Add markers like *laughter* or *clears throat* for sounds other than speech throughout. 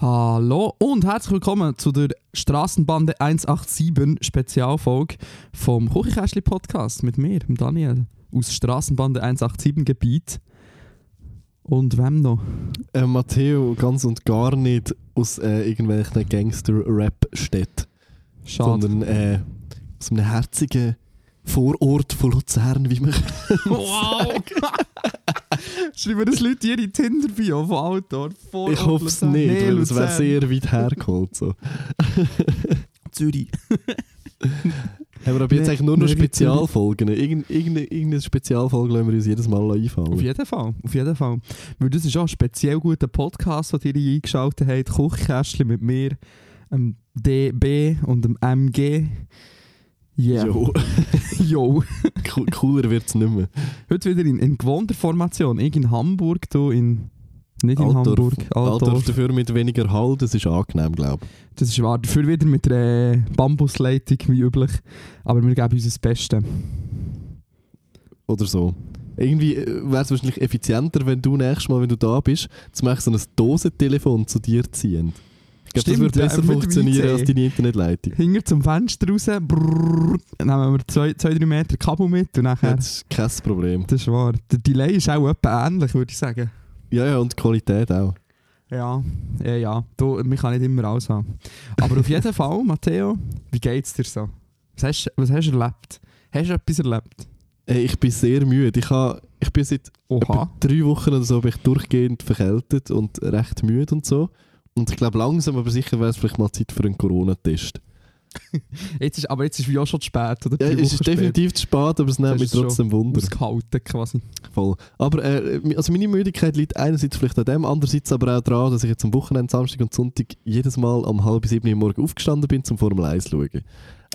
Hallo und herzlich willkommen zu der Straßenbande 187 Spezialfolge vom Kuchikästli Podcast mit mir, dem Daniel, aus Straßenbande 187 Gebiet. Und wem noch? Äh, Matteo ganz und gar nicht aus äh, irgendwelchen Gangster-Rap-Städten, Schade. sondern äh, aus einem herzigen Vorort von Luzern, wie man *laughs* Wow! Schreiben das Leute ihre Tinder-Bio von Autor? Vor Ich hoffe es nicht, weil es wäre sehr weit hergeholt. So. *laughs* Zürich. *laughs* Haben wir aber jetzt Nee, eigentlich nur noch nee, Spezialfolgen? Irgend, irgendeine, irgendeine Spezialfolge lassen wir uns jedes Mal einfallen. Auf jeden Fall, auf jeden Fall. Weil das ist auch ein speziell guter Podcast, den ihr eingeschaltet habt. Kuchkästchen mit mir, dem DB und dem MG. Yeah. Jo, Jo. co- cooler wird es nicht mehr. Heute wieder in, in gewohnter Formation. Ich in Hamburg, du in... Nicht in Altdorf. Hamburg, Altdorf Altdorf. dafür mit weniger Hall, das ist angenehm, glaube Das ist wahr. Dafür wieder mit der äh, Bambusleitung, wie üblich. Aber wir geben uns das Beste. ich. Oder so. Irgendwie wäre es wahrscheinlich effizienter, wenn du nächstes Mal, wenn du da bist, zum Beispiel so ein Dosentelefon zu dir ziehen. Glaube, das ja, besser funktionieren als deine Internetleitung. Hinter zum Fenster raus, brrrr, nehmen wir zwei, zwei, drei Meter Kabel mit und nachher... Das ist kein Problem. Das ist wahr. Der Delay ist auch etwa ähnlich, würde ich sagen. Ja, ja, und die Qualität auch. Ja, ja, ja. Du, man kann nicht immer alles haben. Aber auf jeden *laughs* Fall, Matteo, wie geht's dir so? Was hast, was hast du erlebt? Hast du etwas erlebt? Ey, ich bin sehr müde. Ich, ha, ich bin seit drei Wochen oder so bin ich durchgehend verkältet und recht müde und so. Und ich glaube, langsam aber sicher wäre es vielleicht mal Zeit für einen Corona-Test. *laughs* Jetzt ist, aber jetzt ist wie auch schon zu spät, oder? Ja, es ist definitiv zu spät, aber es nimmt mich trotzdem Wunder. Ausgehalten quasi. Voll. Aber äh, also meine Müdigkeit liegt einerseits vielleicht an dem, andererseits aber auch daran, dass ich jetzt am Wochenende, Samstag und Sonntag jedes Mal um halb sieben Uhr morgens aufgestanden bin, zum Formel 1 zu schauen.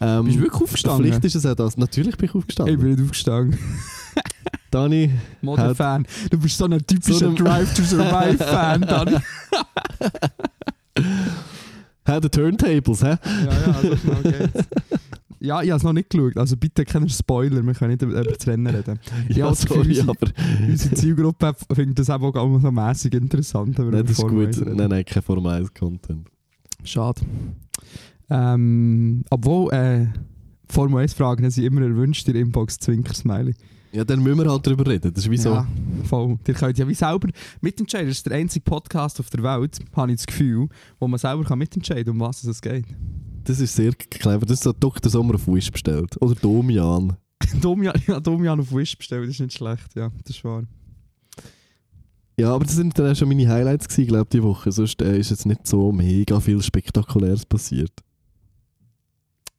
Ähm, Bist du wirklich aufgestanden? Vielleicht ist es auch das. Natürlich bin ich aufgestanden. Ich bin nicht aufgestanden. *laughs* Dani, Model-Fan. Du bist so ein typischer So ein- Drive-to-Survive-Fan, *laughs* Dani. *laughs* hä, die Turntables, hä? Ja, ja, so schnell *laughs* geht's. Ja, ich habe es noch nicht geschaut. Also bitte keine Spoiler, wir können nicht über das Rennen reden. Ja, das Gefühl, sorry, unsere- aber Unsere Zielgruppe findet das auch gar so mäßig interessant. nein, das ist gut. 1 reden. Nein, nein, kein Formel 1 Content. Schade. Ähm, obwohl, äh, Formel 1 Fragen sind immer erwünscht in der Inbox Zwinker-Smiley. Ja, dann müssen wir halt darüber reden. Das ist wie so. Ja, voll. Ihr könnt ja wie selber mitentscheiden. Das ist der einzige Podcast auf der Welt, habe ich das Gefühl, wo man selber kann mitentscheiden kann, um was es geht. Das ist sehr clever. Das ist so Dr. Sommer auf Wish bestellt. Oder Domian. *laughs* Domian, ja, Domian auf Wish bestellt, das ist nicht schlecht. Ja, das ist wahr. Ja, aber das sind dann auch schon meine Highlights gewesen, glaube ich, die Woche. Sonst äh, ist jetzt nicht so mega viel Spektakuläres passiert.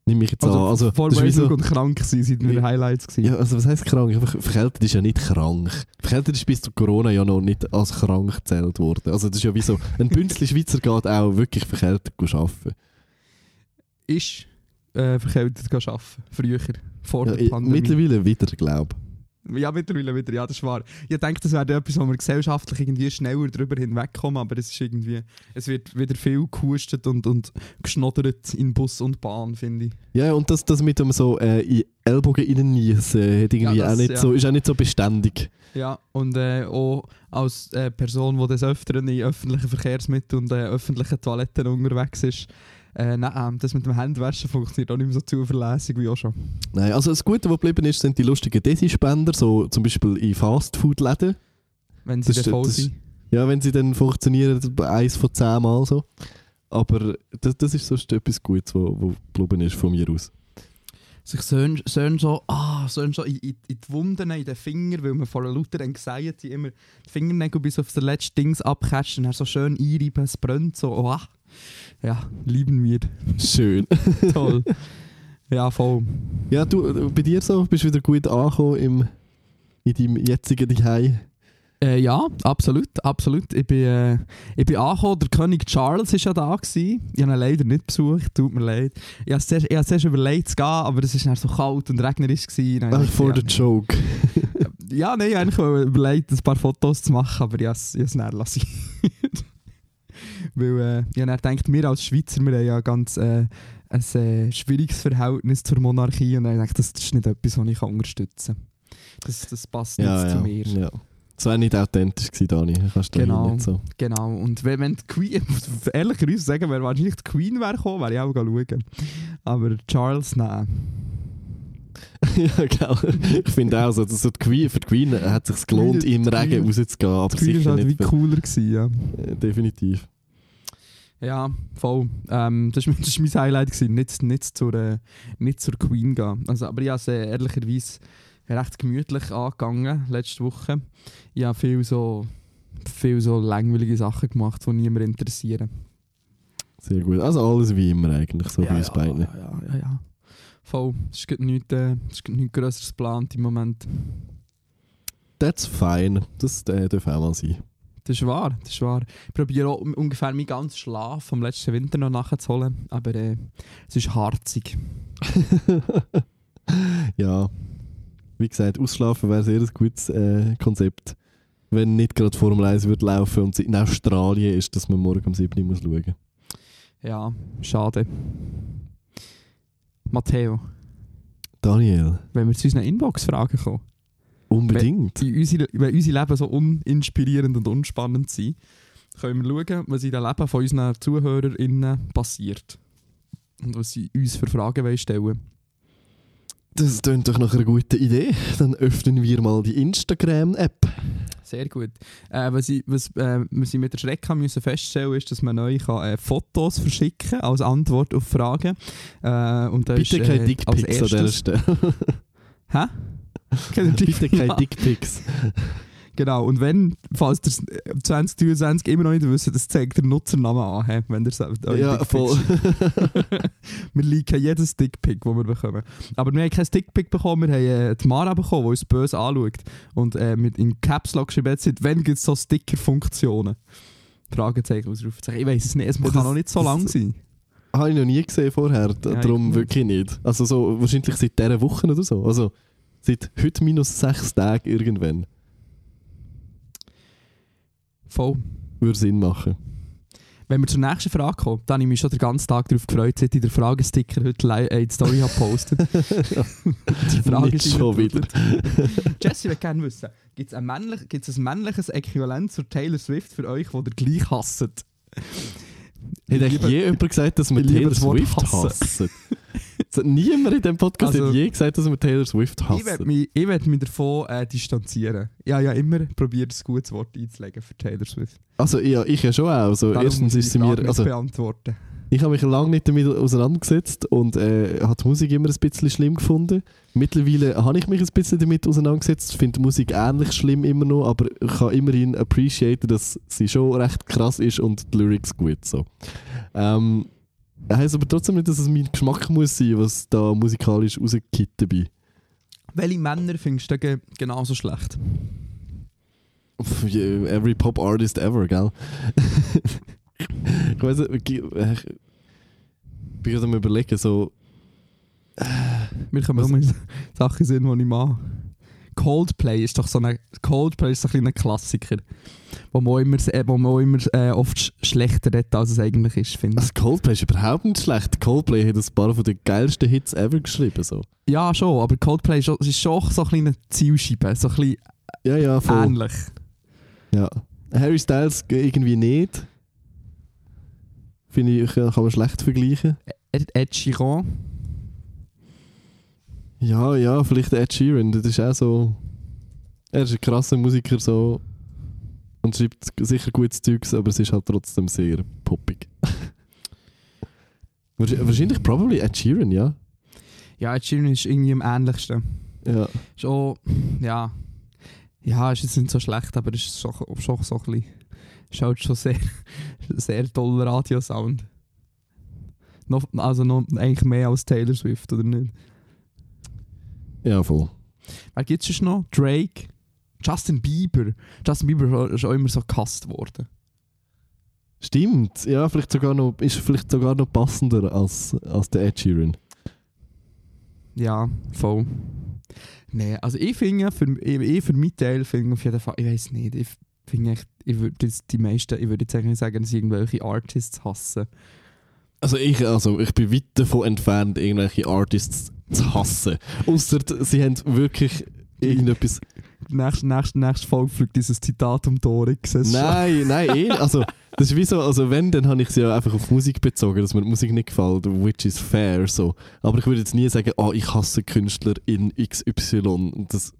Nimm mich jetzt an. Also, das Formel ist wie 1 so, und krank sein, sind meine Highlights gewesen. ja, also was heisst krank? Einfach, verkältet ist ja nicht krank. Verkältet ist bis zu Corona ja noch nicht als krank gezählt worden. Also das ist ja wie so, ein Bünzli Schweizer geht auch wirklich verkältet arbeiten. Ist äh, verkältet arbeiten. Früher, vor Ja, der ich- Pandemie. mittlerweile wieder, glaube Ja, mittlerweile wieder, ja, das ist wahr. Ich denke, das wäre etwas, wo wir gesellschaftlich irgendwie schneller drüber hinwegkommen, aber es ist irgendwie, es wird wieder viel gehustet und, und geschnoddert in Bus und Bahn, finde ich. Ja, und das, das mit dem so äh, in Ellbogen reinniesen, äh, hat irgendwie Ja, das- auch nicht ja. so, ist auch nicht so beständig. Ja, und äh, auch als äh, Person, die des Öfteren in öffentlichen Verkehrsmitteln und äh, öffentlichen Toiletten unterwegs ist, äh, nein, das mit dem Händewaschen funktioniert auch nicht mehr so zuverlässig wie auch schon. Nein, also das Gute, was geblieben ist, sind die lustigen Desi-Spender, so zum Beispiel in Fastfood-Läden. Wenn sie Das dann voll sind. Ja, wenn sie dann funktionieren, eins von zehn Mal so. Aber das, das ist sonst etwas Gutes, was wo, wo geblieben ist von mir aus. sich schön, schön so, ah, so in, in, in die Wunden, in den Finger, weil man von der lauter Anxiety immer die Fingernägel bis auf das letzte Dings dann so schön einreiben, es brennt so, oh, ah. Ja, lieben wir. Schön. *laughs* Toll. ja, voll. Ja, du, bei dir so, bist du wieder gut angekommen im, in deinem jetzigen Zuhause? Äh, ja, absolut, absolut. Ich bin, äh, ich bin angekommen, der König Charles war ja da. Gewesen. Ich habe ihn leider nicht besucht, tut mir leid. Ich habe zuerst, ich habe zuerst überlegt zu gehen, aber es war so kalt und regnerisch. Gewesen. Ach, ich gedacht, the joke. *laughs* Ja, nein, eigentlich habe ich überlegt, ein paar Fotos zu machen, aber ich habe es ich habe es dann lassen. Weil äh, habe dann gedacht, wir als Schweizer, wir haben ja ganz äh, ein äh, schwieriges Verhältnis zur Monarchie und ich gedacht, das ist nicht etwas, was ich unterstützen kann. Das, das passt nicht Ja, zu ja, mir. ja. Das wäre nicht authentisch gewesen, Dani. Kannst du Genau. nicht so. Genau, und wenn, wenn die Queen, *laughs* ehrlicherweise sagen, wäre wahrscheinlich die Queen wäre gekommen, wäre ich auch schauen. Aber Charles, nein. *laughs* ja, genau. Ich finde auch so, dass so die Queen, für die Queen hat es sich gelohnt, im Regen rauszugehen, aber Die Queen war halt wie cooler gewesen, ja. äh, definitiv. Ja, voll. Ähm, das war *laughs* mein, Highlight, gewesen. Nicht, nicht, zur, äh, nicht zur Queen gehen. Also, aber ich habe es äh, ehrlicherweise recht gemütlich angegangen letzte Woche. Ich habe viel so, viel so langweilige Sachen gemacht, die niemand interessieren. Sehr gut. Also alles wie immer eigentlich, so ja, bei uns ja, beiden. Ja, ja, ja, ja. Voll. Es ist gerade nichts, äh, ist nichts Größeres geplant im Moment. That's fine. Das äh, darf auch mal sein. Das ist wahr, das ist wahr. Ich probiere auch ungefähr meinen ganzen Schlaf vom letzten Winter noch nachzuholen, aber äh, es ist harzig. *laughs* ja. Wie gesagt, ausschlafen wäre sehr ein gutes äh, Konzept. Wenn nicht gerade Formel 1 würde laufen und es in Australien ist, dass man morgen um 7 Uhr muss schauen muss. Ja, schade. Matteo, Daniel, wenn wir zu unseren Inbox-Fragen kommen, unbedingt. wenn unsere, wenn unsere Leben so uninspirierend und unspannend sind, können wir schauen, was in den Leben von unseren ZuhörerInnen passiert. Und was sie uns für Fragen stellen Das klingt doch nach einer guten Idee. Dann öffnen wir mal die Instagram-App. Sehr gut. Äh, was ich, was äh, was ich mit der Schreck haben müssen feststellen ist, dass man neu kann, äh, Fotos verschicken als Antwort auf Fragen. Äh, und Bitte ist, keine äh, Dickpics an dieser erstes- Stelle. *laughs* Hä? Keine Bitte keine Ja. Dickpics. Genau, und wenn, falls ihr es 2023 immer noch nicht wisst, das zeigt der Nutzernamen an, wenn ihr euch Ja, Dickpics voll. *laughs* wir liken jedes Dickpick, das wir bekommen. Aber wir haben kein Dickpick bekommen, wir haben äh, die Mara bekommen, die uns böse anschaut. Und äh, mit in Caps Lock geschrieben hat, wenn gibt es so Sticker-Funktionen? Fragezeichen, Ausrufezeichen. Ich weiß es nicht, es Ja, kann das- noch nicht so lang sein. Habe ich noch nie gesehen vorher. Ja, darum ich- wirklich nicht. Also so wahrscheinlich seit dieser Woche oder so. Also seit heute minus sechs Tagen irgendwann. Voll. Würde Sinn machen. Wenn wir zur nächsten Frage kommen, dann habe ich mich schon den ganzen Tag darauf gefreut, seit ich den Fragesticker heute äh, in die Story habe gepostet. *laughs* die Frage Nicht ist schon wieder. *laughs* Jesse würde gerne wissen, gibt es ein, männlich, ein männliches Äquivalent zur Taylor Swift für euch, die ihr gleich hasst? Hat eigentlich je jemand gesagt, dass wir ich Taylor Swift hassen. hassen? Niemand in diesem Podcast Also- hat je gesagt, dass wir Taylor Swift Ich werde hassen. mich, ich werd mich davon äh, distanzieren. Ich habe ja immer probiert, ein gutes Wort einzulegen für Taylor Swift. Also ja, ich ja schon auch. Also, Darum erstens ist ich sie mir... nicht Also, beantworten. Ich habe mich lange nicht damit auseinandergesetzt und äh, habe die Musik immer ein bisschen schlimm gefunden. Mittlerweile habe ich mich ein bisschen damit auseinandergesetzt, finde Musik ähnlich schlimm immer noch, aber ich kann immerhin appreciaten, dass sie schon recht krass ist und die Lyrics gut so. Ähm, heisst aber trotzdem nicht, dass es mein Geschmack muss sein, was da musikalisch rausgekippt dabei. Welche Männer findest du ge- genauso schlecht? Every Pop Artist ever, gell? *laughs* ich weiß nicht, bin gerade am überlegen, so... Mir kommen Was- immer Sachen sind, die ich mache. Coldplay ist doch so ein Coldplay ist so ein kleiner Klassiker, wo man auch immer, äh, wo man auch immer äh, oft sch schlechter redet, als es eigentlich ist, finde ich. Also Coldplay ist überhaupt nicht schlecht. Coldplay hat ein paar von den geilsten Hits ever geschrieben. So. Ja, schon, aber Coldplay ist, schon- ist schon so ein kleiner Zielscheibe, so ein bisschen Ja, ja, voll. ähnlich. Ja. Harry Styles irgendwie nicht. Finde ich, kann man schlecht vergleichen. Ed, Ed Sheeran, Ja, ja, vielleicht Ed Sheeran. Das ist auch so... Er ist ein krasser Musiker so und schreibt sicher gutes Zeugs, aber es ist halt trotzdem sehr poppig. *laughs* Wahrsch- Wahrscheinlich probably Ed Sheeran, ja. ja, Ed Sheeran ist irgendwie am ähnlichsten. Ja. Schon, ja, ja, ist jetzt nicht so schlecht, aber es ist schon, schon so ein bisschen, ist halt schon sehr, *laughs* sehr toller Radiosound. Noch, also noch eigentlich mehr als Taylor Swift, oder nicht? Ja, voll. Wer gibt es noch? Drake? Justin Bieber. Justin Bieber ist auch immer so gehasst worden. Stimmt, ja, vielleicht sogar noch, ist vielleicht sogar noch passender als, als der Ed Sheeran. Ja, voll. Nee, also ich finde, für, ich, ich für meinen Teil finde auf jeden Fall, ich weiß nicht, ich finde echt, ich würde jetzt die meisten, ich würde jetzt eigentlich sagen, dass irgendwelche Artists hassen. Also ich, also ich bin weit davon entfernt, irgendwelche Artists zu hassen. Ausser sie haben wirklich irgendetwas. Nächste, nächste, nächste Folge fliegt dieses Zitat um die Ohren. Nein, nein, eh, also das ist wie so, also wenn, dann habe ich sie ja einfach auf Musik bezogen, dass mir die Musik nicht gefällt, which is fair, so. Aber ich würde jetzt nie sagen, oh, ich hasse Künstler in XY. Das,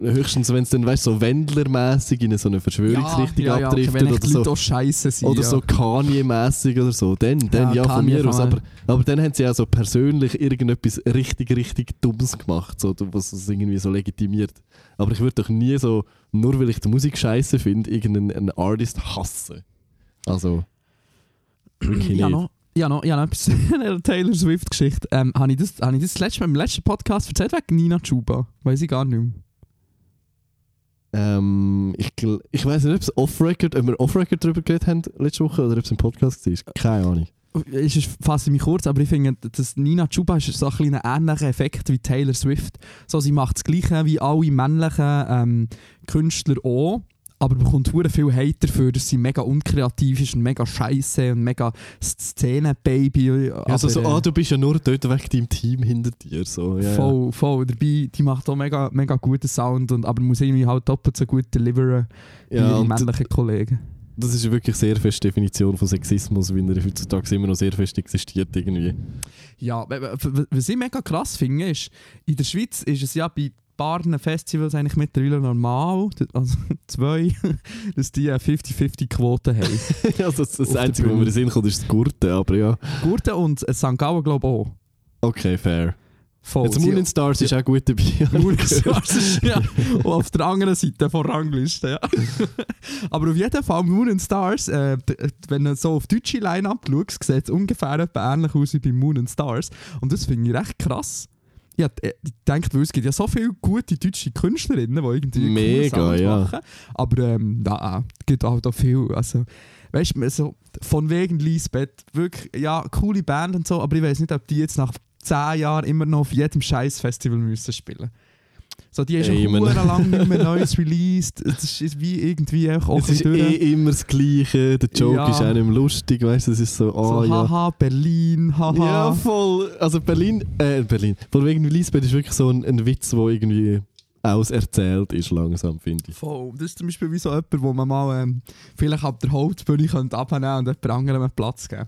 höchstens, wenn es dann, weißt so Wendler-mäßig in so eine Verschwörungsrichtung ja, ja, ja, okay, abdriftet echt oder so. sind. Oder ja. so Kanye-mäßig oder so. Dann, dann Ja, ja, von mir aus. Aber, aber dann haben sie auch so persönlich irgendetwas richtig, richtig Dummes gemacht, so, was es irgendwie so legitimiert. Aber ich würde doch nie so, nur weil ich die Musik scheiße finde, irgendeinen einen Artist hassen. Also, wirklich Ja, nicht. noch, ja, noch, ja, noch etwas *laughs* eine Taylor Swift-Geschichte. Ähm, habe ich, das- habe ich das letzte Mal im letzten Podcast erzählt wegen Nina Chuba? Weiß ich gar nicht mehr. Ähm, ich ich weiß nicht, ob es off-record, ob wir off-record darüber geredet haben letzte Woche oder ob es im Podcast war. Keine Ahnung. Es ist fasse mich kurz, aber ich finde, dass Nina Chuba ist so ein ähnlicher Effekt wie Taylor Swift. So, sie macht das Gleiche wie alle männlichen ähm, Künstler auch, aber bekommt hure viel Hate dafür, dass sie mega unkreativ ist und mega scheiße und mega Szenen-Baby. Also so, aber, äh, ah, du bist ja nur dort wegen deinem Team hinter dir. So. Ja, ja. Voll, voll. Dabei, die macht auch mega, mega guten Sound, und, aber muss irgendwie halt doppelt so gut deliveren wie Ja, ihre männlichen Kollegen. das ist wirklich sehr fest Definition von Sexismus, wie er heutzutage immer noch sehr fest existiert irgendwie. Ja, was ich mega krass finde, ist, in der Schweiz ist es ja bei paar Festivals eigentlich mittlerweile normal, also *laughs* zwei, *laughs* dass die eine 50-50-Quote haben. *laughs* also das, das Einzige, was mir in den Sinn kommt, ist das Gurte, aber ja. Gurten und äh, St. Gallen glaube ich auch. Okay, fair. Voll. Jetzt Moon and Stars ist auch gut dabei. Moon and Stars ist ja und auf der anderen Seite von Rangliste. Ja. Aber auf jeden Fall Moon and Stars, äh, d- wenn du so auf deutsche Line-Up schaust, sieht es ungefähr ähnlich aus wie bei Moon and Stars. Und das finde ich recht krass. Ja, ich denke, weil es gibt ja so viele gute deutsche Künstlerinnen, die irgendwie Mega, ja. machen. Aber ähm, na, es gibt auch da viel. Also, weißt du, so von wegen Lisbeth, wirklich, ja, coole Band und so, aber ich weiß nicht, ob die jetzt nach 10 Jahren immer noch auf jedem scheiß Festival müssen spielen. So, die haben Ey, schon man- hure lang nicht mehr Neues released. Es ist wie irgendwie einfach auch Es ist durch. eh immer das Gleiche. Der Joke Ja. ist auch nicht mehr lustig, weißt du? Es ist so, oh so, ja. haha, Berlin, haha. Ja, voll. Also Berlin, äh, Berlin. Von wegen Lisbeth ist wirklich so ein, ein Witz, der irgendwie auserzählt ist langsam, finde ich. Voll. Das ist zum Beispiel wie so jemand, wo man mal ähm, vielleicht ab der Hauptbühne könnte abnehmen und jemand anderem einen Platz geben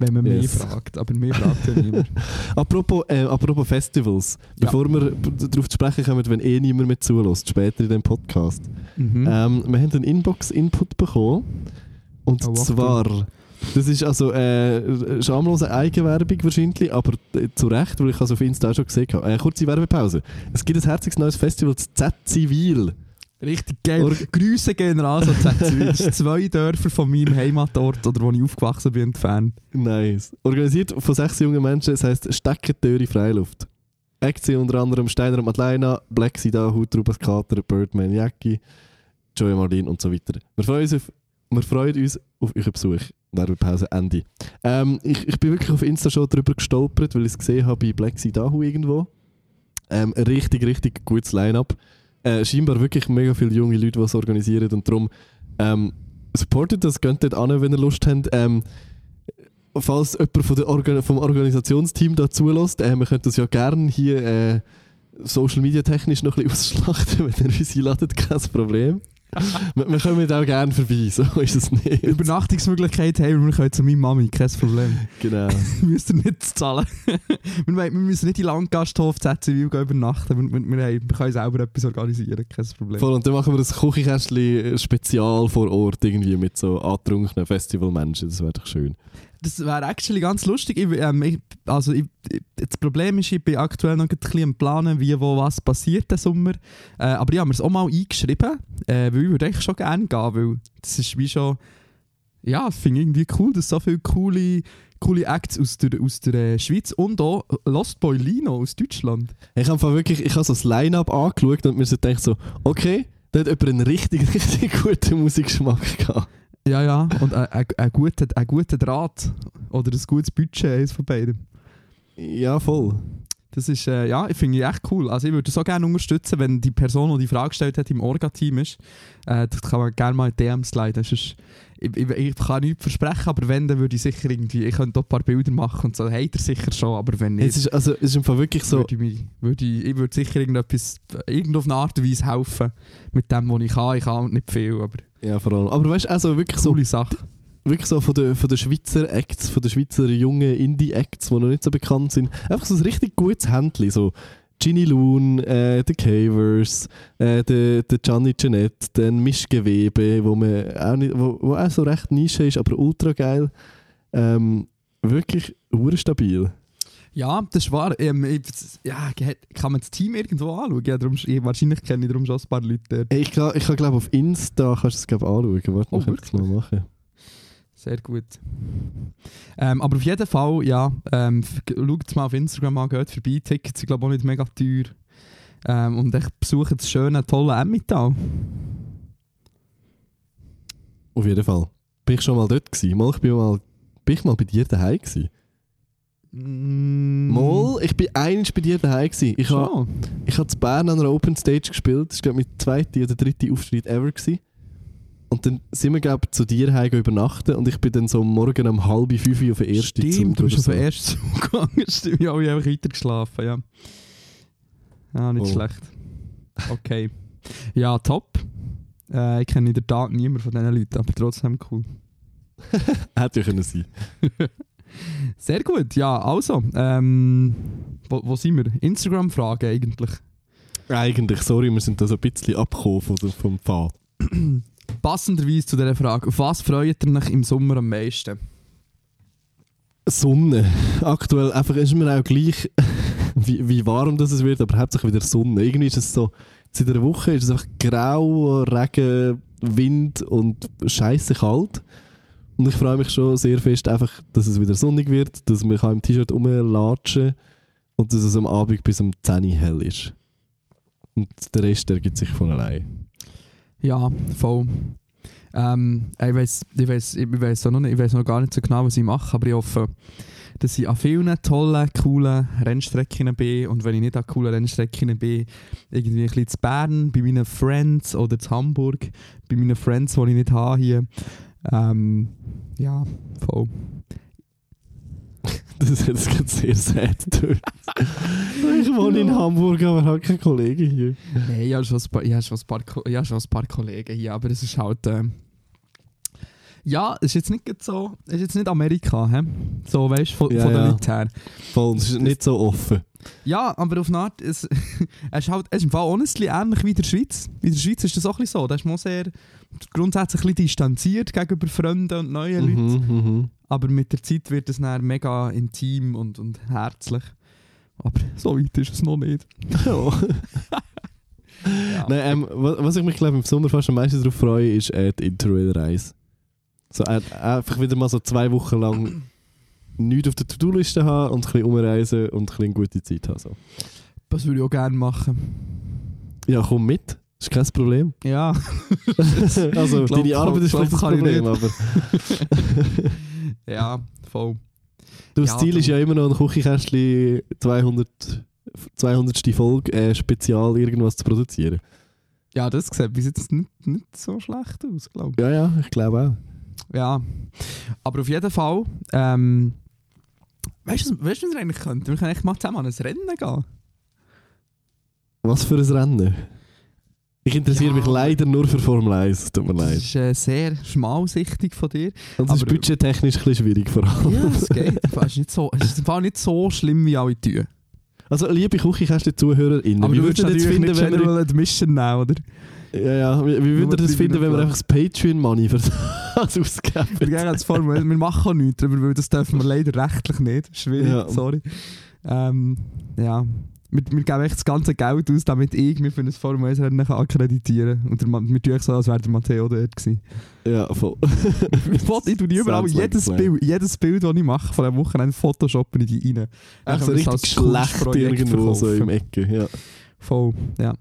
Wenn man Yes. mich fragt. Aber mich fragt ja niemand. *laughs* Apropos, äh, apropos Festivals, Ja. bevor wir darauf zu sprechen kommen, wenn eh niemand mehr zulässt, später in dem Podcast. Mhm. Ähm, wir haben einen Inbox-Input bekommen. Und Oh, zwar, das ist also äh, schamlose Eigenwerbung wahrscheinlich, aber äh, zu Recht, weil ich es auf Insta auch schon gesehen habe. Äh, kurze Werbepause. Es gibt ein herziges neues Festival, das Z-Zivil. Richtig geil. Or- Grüße gehen raus an zwei Dörfer von meinem Heimatort oder wo ich aufgewachsen bin entfernt. Nice. Organisiert von sechs jungen Menschen, das heisst Steckentüre Freiluft. Acts sind unter anderem Steiner und Madeleine, Black Sidahu, Trubas Kater, Birdman Jackie, Joey Marlin und so weiter. Wir freuen uns auf, wir freuen uns auf euren Besuch. Werbepause Ende. Ähm, ich, ich bin wirklich auf Insta schon drüber gestolpert, weil ich es gesehen habe bei Black Sidahu irgendwo. Ähm, ein richtig, richtig gutes Line-Up. Äh, scheinbar wirklich mega viele junge Leute, die es organisieren und darum ähm, supportet das, geht dort an, wenn ihr Lust habt. Ähm, falls jemand von der Organ vom Organisationsteam da zulässt, äh, wir können das ja gerne hier äh, Social Media technisch noch ein bisschen *laughs* ausschlachten, wenn ihr uns einladet, kein Problem. *laughs* wir, wir kommen auch gerne vorbei, so ist es nicht. Übernachtungsmöglichkeit haben wir, können zu meiner Mami, kein Problem. Genau. *laughs* Müsst ihr nicht zahlen. *laughs* wir, wir müssen nicht in Landgasthof ZCW gehen übernachten. Wir, wir, wir, können selber etwas organisieren, kein Problem. Voll, und dann machen wir das Küchenkästchen spezial vor Ort irgendwie mit so antrunkenen Festivalmenschen, das wäre doch schön. Das wäre actually ganz lustig. Ich, ähm, ich, also ich, das Problem ist, ich bin aktuell noch ein bisschen am Planen, wie, wo, was passiert diesen Sommer. Äh, aber ich habe mir es auch mal eingeschrieben, äh, weil ich würde eigentlich schon gerne gehen, weil das ist wie schon... Ja, finde irgendwie cool, dass so viele coole coole Acts aus der, aus der äh, Schweiz und auch Lost Boy Lino aus Deutschland. Ich habe wirklich, ich habe so das Line-Up angeschaut und mir so gedacht so, okay, da hat jemand einen richtig, *laughs* richtig guten Musikgeschmack gehabt. Ja, ja, und ein, ein, guter, ein guter Draht oder ein gutes Budget, eines von beiden. Ja, voll. Das ist, äh, ja, ich finde ich echt cool. Also ich würde so gerne unterstützen, wenn die Person, die die Frage gestellt hat, im Orga-Team ist. Äh, das kann man gerne mal in DMs leiten. Sonst, ich, ich, ich kann nichts versprechen, aber wenn, dann würde ich sicher irgendwie, ich könnte auch ein paar Bilder machen und so, hat er sicher schon, aber wenn nicht, Es ist, also, es ist im Fall wirklich so, würde ich, mich, würde ich, ich würde sicher irgendetwas, irgendwo auf eine Art und Weise helfen mit dem, was ich kann. Ich kann nicht viel, aber ja vor allem. Aber weißt du, also wirklich so, coole Sache. wirklich so von den von der Schweizer Acts, von den Schweizer jungen Indie-Acts, die noch nicht so bekannt sind, einfach so ein richtig gutes Händchen, so Ginny Loon, äh, The Cavers, äh, der, der Gianni Jeanette, dann Mischgewebe, wo man auch nicht, wo, wo auch so recht Nische ist, aber ultra geil. Ähm, wirklich urstabil. Ja, das ist wahr. Ähm, ich, ja, kann man das Team irgendwo anschauen? Ja, darum, ich, wahrscheinlich kenne ich darum schon ein paar Leute dort. Ich, glaub- ich kann glaube auf Insta kannst du es glaub, anschauen. Warte, Oh, ich mal machen. Sehr gut. Ähm, aber auf jeden Fall, ja, ähm, schaut es mal auf Instagram an, geht vorbei. Tickets sind glaube ich auch nicht mega teuer. Ähm, und ich besuche das schöne, tolle Emmental. Auf jeden Fall. Bin ich schon mal dort gewesen? Mal, ich bin mal, bin ich mal bei dir daheim gewesen? Mm, Mal, ich bin eins bei dir daheim gewesen. Ich habe ich hab zu Bern an einer Open Stage gespielt. Das war mein zweiter oder dritter Auftritt ever. Gewesen. Und dann sind wir glaube zu dir heim übernachten und ich bin dann so morgen um halb fünf auf den ersten Stimmt, du oder bist auf den ersten Zug gegangen. *laughs* Stimmt, ja, ich habe einfach weiter geschlafen, ja. Ja, nicht Oh. schlecht. Okay. Ja, top. Äh, ich kenne in der Tat niemanden von diesen Leuten, aber trotzdem cool. *laughs* Hätte ja können sein. *laughs* Sehr gut, ja, also, ähm, wo, wo sind wir? Instagram-Frage eigentlich. Eigentlich, sorry, wir sind da so ein bisschen abgekommen der- vom Pfad. *clears throat* Passenderweise zu dieser Frage, auf was freut ihr euch im Sommer am meisten? Sonne. Aktuell einfach ist mir auch gleich, *laughs* wie, wie warm das es wird, aber hauptsächlich wieder Sonne. Irgendwie ist es so, seit einer Woche ist es einfach grau, Regen, Wind und scheiße kalt. Und ich freue mich schon sehr fest, einfach, dass es wieder sonnig wird, dass man kann im T-Shirt rumlatschen und dass es am Abend bis um 10 Uhr hell ist. Und der Rest ergibt sich von allein. Ja, voll. Ähm, ich weiß ich weiss, ich weiss noch, noch gar nicht so genau, was ich mache, aber ich hoffe, dass ich an vielen tollen, coolen Rennstrecken bin und wenn ich nicht an coolen Rennstrecken bin, irgendwie ein bisschen zu Bern, bei meinen Friends oder zu Hamburg, bei meinen Friends, die ich nicht habe hier. Ähm, ja, voll. *laughs* Das ist jetzt gerade sehr sad. ich wohne in Hamburg, aber habe keine Kollegen hier. Nein, ich habe schon, ein paar- ich habe schon, ein paar Ko- ich habe schon ein paar Kollegen hier, aber es ist halt... ähm, ja, es ist jetzt nicht so... Es ist jetzt nicht Amerika, hä? So, weißt du, von, Ja, von den ja. Leuten her. Voll, es ist nicht so offen. Ja, aber auf eine Art, es, *laughs* es ist halt, es ist im Fall honestly ähnlich wie in der Schweiz. In der Schweiz ist das auch ein so. Da ist man sehr grundsätzlich ein bisschen distanziert gegenüber Freunden und neuen Leuten. Mhm, mhm. Aber mit der Zeit wird es dann mega intim und, und herzlich. Aber so weit ist es noch nicht. *laughs* Ja. *laughs* Ja. Nein, ähm, wa- was ich mich glaube im Sommer fast am meisten darauf freue, ist äh, die Interrail-Reise. So, äh, einfach wieder mal so zwei Wochen lang nichts auf der To-Do-Liste haben und ein bisschen umreisen und ein bisschen gute Zeit haben. So. Das würde ich auch gerne machen. Ja, komm mit. Ist kein Problem. Ja. *laughs* also, Glaub- deine Arbeit ist vielleicht ich Problem, aber *laughs* ja, voll. du, das Ja, Ziel ist ja immer noch ein Küchenkästchen 200. 200. Folge äh, spezial irgendwas zu produzieren. Ja, das sieht bis jetzt nicht, nicht so schlecht aus, glaube ich. Ja, ja, ich glaube auch. Ja, aber auf jeden Fall, ähm, weißt du, weißt du, was wir eigentlich könnten? Wir können echt mal zusammen an ein Rennen gehen. Was für ein Rennen? Ich interessiere Ja. mich leider nur für Formel 1, es tut mir Das leid. ist äh, sehr schmalsichtig von dir. Und es ist budgettechnisch ein bisschen schwierig vor allem. Ja, es geht. *laughs* Es ist, nicht so, es ist nicht so schlimm, wie alle tun. Also liebe Küchenkästchen-ZuhörerInnen, Aber wie du würdest das natürlich finden, nicht wenn wir... Admission nehmen, oder? Ja, ja, wie, würdet ihr das finden, wenn wir einfach das Patreon-Money für *laughs* das Wir, ausgeben? gehen jetzt vor, wir wir machen auch nichts darüber, weil das dürfen wir leider rechtlich nicht. Schwierig, Ja. sorry. Ähm, ja. Wir, wir geben echt das ganze Geld aus, damit ich mich für ein Formel 1 Rennen akkreditieren kann. Und der, wir tun so, als wäre der Matteo dort gewesen. Ja, voll. *laughs* Ich tue überall Sounds jedes. Bild, jedes Bild, das ich mache von einem Wochenende, photoshoppen ich die rein. Echt so wir richtig als schlecht irgendwo so im Ecke. Ja. Voll, ja.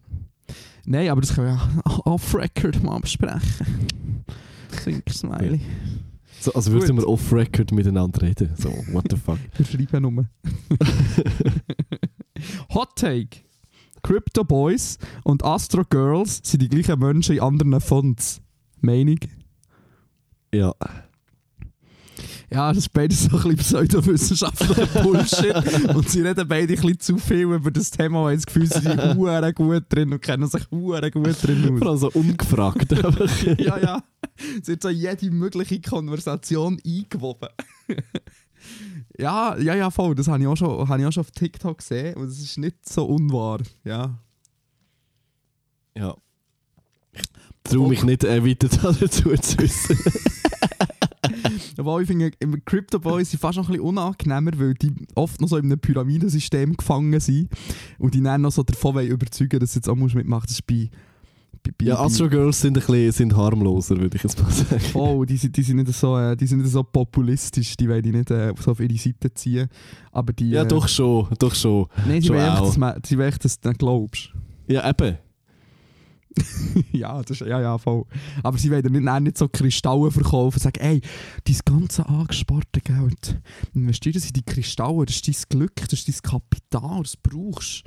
Nein, aber das können wir ja *laughs* off-record mal besprechen. Zwinker-Smiley. So, also würden wir off-record miteinander reden. So, what the fuck. *laughs* Wir schreiben nur. *laughs* Hot Take. Crypto Boys und Astro Girls sind die gleichen Menschen in anderen Fonts. Meinung? ja. Ja, das ist beides so ein bisschen pseudowissenschaftlicher *laughs* Bullshit. und sie reden beide ein bisschen zu viel über das Thema, weil sie das Gefühl sie sind *laughs* hure gut drin und kennen sich hure gut drin aus. Vor allem so ungefragt. *laughs* ja, ja. Sie hat so jede mögliche Konversation eingewoben. ja, ja, ja, voll. Das habe ich, auch schon, habe ich auch schon auf TikTok gesehen und es ist nicht so unwahr. Ja. ja. Ich traue mich nicht äh, weiter dazu zu wissen. *laughs* Obwohl ich finde, Crypto Boys sind fast noch ein bisschen unangenehmer, weil die oft noch so in einem Pyramidensystem gefangen sind und die dann noch so davon überzeugen, dass du jetzt auch mitmachen musst. Das ist bei... bei, ja, Astro Girls sind ein bisschen sind harmloser, würde ich jetzt mal sagen. Oh, die, sind- die, sind nicht so, äh, die sind nicht so populistisch, die wollen die nicht äh, so auf ihre Seite ziehen. Aber die... Ja, äh, doch schon, doch schon. Nein, sie wollen dass, echt, du nicht glaubst. Ja, eben. *laughs* ja, das ist, ja, ja, voll. Aber sie dir nicht, nicht so Kristalle verkaufen und sagen, ey, dein ganze angesparte Geld, investiere es in die Kristalle, das ist dein Glück, das ist dein Kapital, das brauchst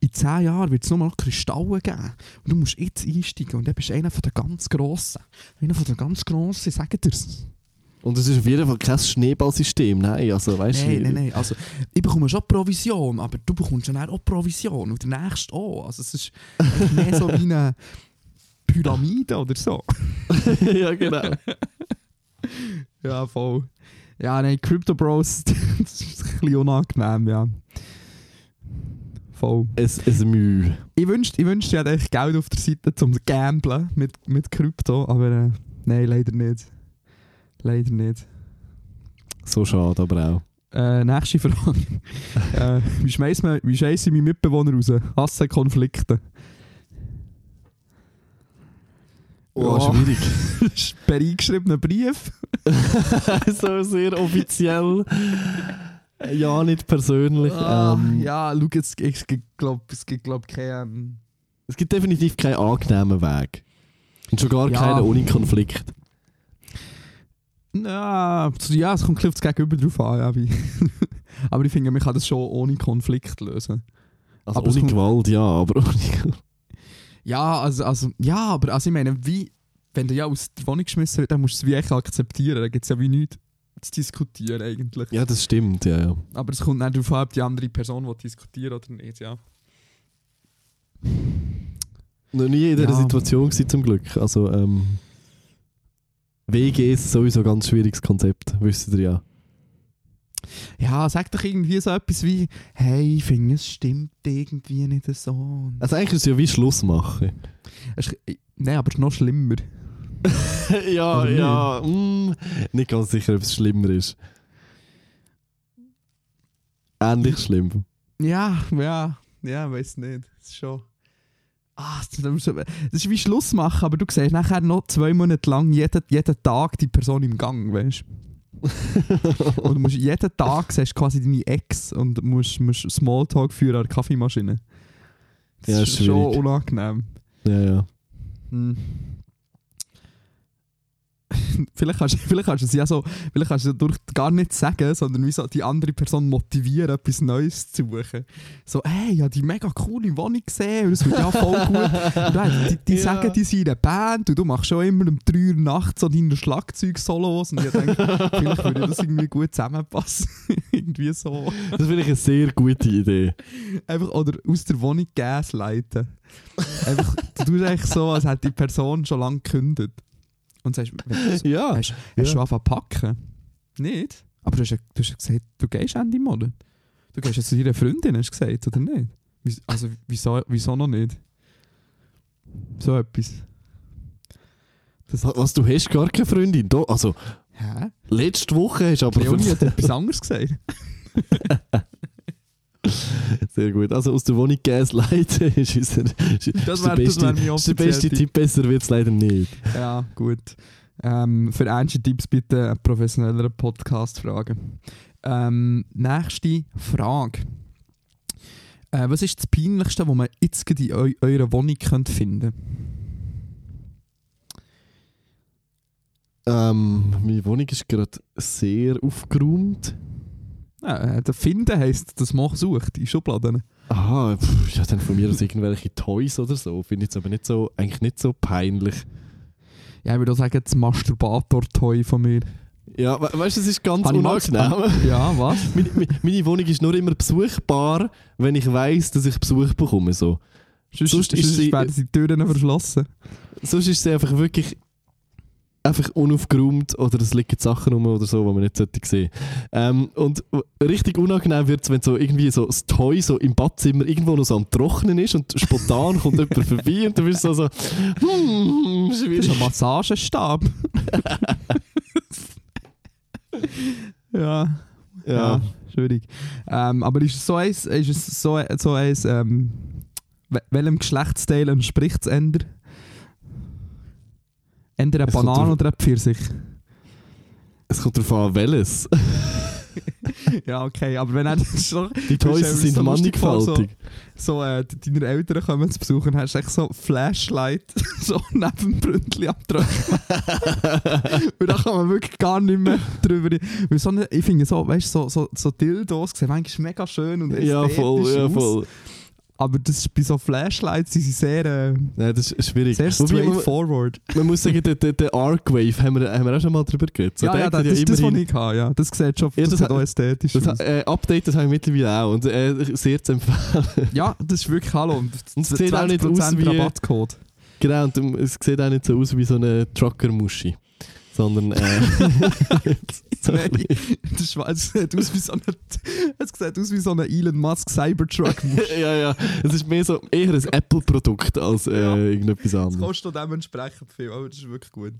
in 10 Jahren wird es nur noch Kristalle geben. Und du musst jetzt einsteigen und dann bist du einer von den ganz Grossen. Einer von den ganz Grossen, sagt dir's. Und es ist auf jeden Fall kein Schneeballsystem, nein, also weißt Nein, du. nein, nein. Also, ich bekomme schon Provision, aber du bekommst dann auch Provision und der nächste auch. Also, es ist mehr so wie eine Pyramide oder so. *laughs* ja, genau. *laughs* Ja, voll. Ja, nein, Crypto Bros, *laughs* das ist ein bisschen unangenehm, ja. Voll. Es ist Mühe. Ich wünschte, ich wünschte, ich hätte echt Geld auf der Seite zum Gamblen mit, mit Krypto, aber äh, nein, leider nicht. Leider nicht. So schade, aber auch. Äh, nächste Frage. *laughs* äh, wie schmeißt man, wie scheiße meine Mitbewohner raus? Hassen Konflikte. Oh, Ja. schwierig. *laughs* Per eingeschriebener Brief. *laughs* so sehr offiziell. Ja, nicht persönlich. Ah, ähm, ja, schau, es, es gibt, glaube es gibt, glaub, keinen... Ähm, Es gibt definitiv keinen angenehmen Weg. Und schon gar Ja. keinen ohne Konflikt. Ja, ja, es kommt ein auf das Gegenüber drauf an. Ja, wie. *laughs* aber ich finde, man kann das schon ohne Konflikt lösen. Also Aber ohne Gewalt, ja, aber ohne Ja, also, also, ja, aber also ich meine, wie, wenn du ja aus der Wohnung geschmissen wird, dann musst du es wie echt akzeptieren. Da gibt es ja wie nichts zu diskutieren eigentlich. Ja, das stimmt, ja, ja. Aber es kommt nicht darauf an, ob die andere Person will diskutieren oder nicht, ja. Noch nie in dieser Ja. Situation gewesen, zum Glück. Also, ähm, WG ist sowieso ein ganz schwieriges Konzept, wisst ihr ja. Ja, sag doch irgendwie so etwas wie, hey, ich finde, es stimmt irgendwie nicht so. Also eigentlich ist es ja wie Schluss machen. Ist- Nein, aber es ist noch schlimmer. *laughs* ja, Oder ja. Mm, nicht ganz sicher, ob es schlimmer ist. Ähnlich schlimm. Ja, ja, ja, weiß nicht. Das ist schon. Ah, das ist wie Schluss machen, aber du siehst nachher noch zwei Monate lang jeden, jeden Tag die Person im Gang, weißt du? *laughs* und du musst jeden Tag siehst quasi deine Ex und musst, musst Smalltalk führen an der Kaffeemaschine. Das Ja, ist schwierig. schon unangenehm. Ja, ja. Hm. *laughs* vielleicht, kannst, vielleicht kannst du es ja so, vielleicht kannst du durch gar nicht sagen, sondern wie so die andere Person motivieren, etwas Neues zu suchen. So, hey, ich habe die mega coole Wohnung gesehen, es wird ja voll gut. *laughs* Und dann, die die Ja. sagen, die sind in einer Band und du machst schon immer um 3 Uhr nachts so deine Schlagzeug-Solos und ich denke, vielleicht würde das irgendwie gut zusammenpassen. *laughs* irgendwie so. Das finde ich eine sehr gute Idee. Einfach, oder aus der Wohnung Gas leiten. Einfach, du tust eigentlich so, als hätte die Person schon lange gekündigt. Und sagst, wenn, *laughs* Ja. hast, hast ja. du schon angefangen packen? Nicht? Aber du hast, ja- du hast ja gesagt, du gehst Ende Monat. Du gehst jetzt zu deiner Freundin, hast du gesagt, oder nicht? Also, wieso, wieso noch nicht? So etwas. Das, Was, was, du hast gar keine Freundin? Da, also, hä? letzte Woche hast du aber... Leonie hat *laughs* etwas anderes gesagt. *laughs* *laughs* Sehr gut. Also aus der Wohnung gaslighten *laughs* ist, unser, ist, Das der wär- das beste, wär mein ist der beste Tipp. Tipp. Besser wird es leider nicht. Ja, gut. Ähm, für ernste Tipps bitte einen professionelleren Podcast fragen. Ähm, nächste Frage. Äh, was ist das Peinlichste, was man jetzt in eu eurer Wohnung könnt finden Ähm, meine Wohnung ist gerade sehr aufgeräumt. Ja, äh, der Finden heisst, dass man sucht in Schubladen. Aha, pff, ja, dann von mir aus irgendwelche Toys oder so. Finde ich jetzt aber nicht so, eigentlich nicht so peinlich. Ja, ich würde auch sagen, das Masturbator-Toy von mir. Ja, we weißt du, es ist ganz Habe unangenehm. Ja, was? *laughs* meine, meine- Wohnung ist nur immer besuchbar, wenn ich weiß, dass ich Besuch bekomme. So. Sonst, Sonst ist sonst sie- die Türen verschlossen. Sonst ist sie einfach wirklich einfach unaufgeräumt oder es liegen Sachen rum oder so, die man nicht sollte sehen. Ähm, und richtig unangenehm wird es, wenn so irgendwie so das Toy so im Badzimmer irgendwo noch so am Trocknen ist und spontan kommt *laughs* jemand vorbei und du bist so so hm, Das ist schwierig. ein Massagestab. *laughs* ja. Ja. Ja, schwierig. Ähm, aber ist es so eins, ist es so, so eins, ähm, we- welchem Geschlechtsteil entspricht es eher? Eher eine Es Banane oder ein Pfirsich? Es kommt darauf an, welches. *laughs* ja, okay, aber wenn er *laughs* so, Die Toys sind so mannigfaltig. so äh, de- deine Eltern kommen zu besuchen, hast du echt so Flashlight *laughs* so neben dem Bründli am. Und da kann man wirklich gar nicht mehr drüber. Weil so eine, ich finde so, weißt du, so, so, so Dildos sehen manchmal mega schön und Ja, voll, ästhetisch ja, aus. Aber das ist bei so Flashlights, die sind sehr, äh, Nein, das ist schwierig. sehr Wobei, man, straightforward. man muss sagen, der, der, der Arcwave, haben wir, haben wir auch schon mal drüber geredet. So, ja, der ja, hat das, das ist das, was ich habe. Ja. Das sieht schon Ja, das das hat- auch ästhetisch Das, aus. äh, Update, das habe ich mittlerweile auch und äh, sehr zu empfehlen. Ja, das ist wirklich Hallo. Und *laughs* es sieht auch nicht aus 20% wie- Rabattcode. genau, und es sieht auch nicht so aus wie so eine Trucker-Muschi. Sondern, äh, *laughs* *laughs* Nein, bisschen- *laughs* das es sieht aus wie so eine, es sieht aus wie so eine Elon Musk Cybertruck. *laughs* ja, ja, es ist mehr so, eher ein Apple-Produkt als äh, Ja. irgendetwas Das anderes. kostet auch dementsprechend viel, aber das ist wirklich gut.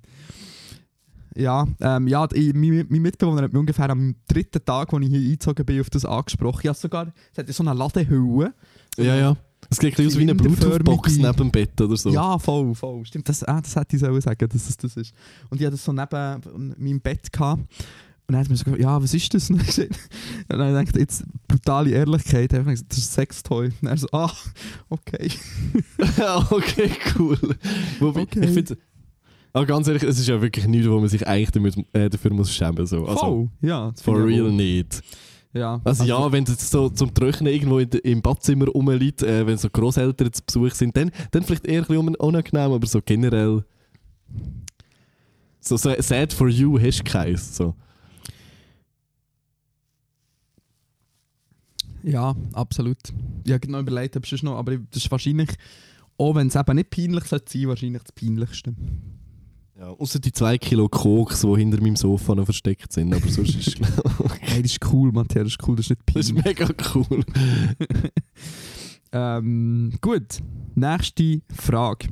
Ja, ähm, ja ich, mein, mein Mitbewohner hat mich ungefähr am dritten Tag, als ich hier eingezogen bin, auf das angesprochen. Ja, sogar, es hat so eine Ladehülle. Ja, ja. Es sieht ein aus wie eine Bluetooth-Box neben dem Bett oder so. Ja, voll, voll. Stimmt, das, ah, das hätte ich sagen, dass es das ist. Und ich hatte das so neben meinem Bett gehabt. Und dann hat mir so gesagt, ja, was ist das? *laughs* Und dann habe ich gedacht, jetzt brutale Ehrlichkeit. Dann habe ich gesagt, das ist ein Sextoy. Und er so, ah, okay. *laughs* okay, cool. Wobei, Okay. ich finde, aber ganz ehrlich, es ist ja wirklich nichts, wo man sich eigentlich damit, äh, dafür muss schämen so. Also, voll, ja. For real auch. nicht. Ja, Also, ja, wenn es so zum Trocknen irgendwo in, im Badzimmer rumliegt, äh, wenn so Großeltern zu Besuch sind, dann, dann vielleicht eher ein bisschen unangenehm, aber so generell. So, so sad for you hast du keins. So. Ja, absolut. Ich habe noch überlegt, ob es noch, aber das ist wahrscheinlich, auch wenn es eben nicht peinlich sollte sein, wahrscheinlich das Peinlichste. Ja, außer die zwei Kilo Koks, die hinter meinem Sofa noch versteckt sind. Aber sonst ist *laughs* Hey, das ist cool, Matthias, das ist cool, das ist nicht das ist peinlich. mega cool. *laughs* ähm, gut, nächste Frage.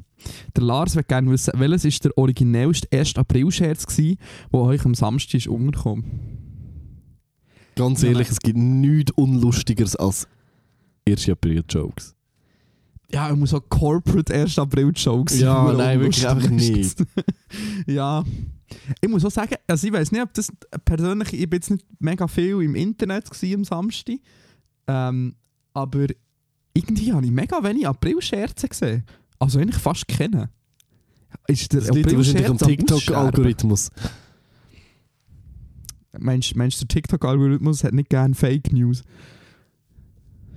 Der Lars will gerne wissen, welches ist der originellste 1. April-Scherz der euch am Samstag ist untergekommen? Ganz ehrlich, es gibt nichts Unlustigeres als 1. April-Jokes. Ja, ich muss auch Corporate 1. April-Jokes Ja, nein, wirklich einfach nicht. *laughs* ja. Ich muss auch sagen, also ich weiß nicht, ob das persönlich, ich bin jetzt nicht mega viel im Internet am Samstag, ähm, aber irgendwie habe ich mega wenig April-Scherze gesehen. Also eigentlich fast kennen. Ist der Das liegt wahrscheinlich am? TikTok-Algorithmus. Meinst meinst du, der TikTok-Algorithmus hat nicht gerne Fake News?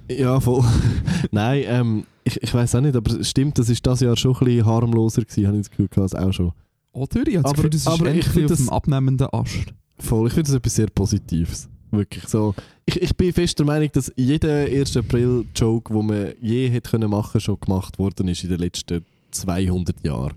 Ja, voll. *laughs* Nein, ähm, ich, ich weiß auch nicht, aber es stimmt, das ist das Jahr schon ein bisschen harmloser gewesen, habe ich das Gefühl gehabt, auch schon. Oder? Ich habe das Gefühl, das ist aber ich endlich finde auf dem das- abnehmenden Ast. Voll, ich finde das etwas sehr Positives. Wirklich so. Ich, ich bin fest der Meinung, dass jeder 1. April-Joke, den man je hätte können machen schon gemacht worden ist in den letzten 200 Jahren.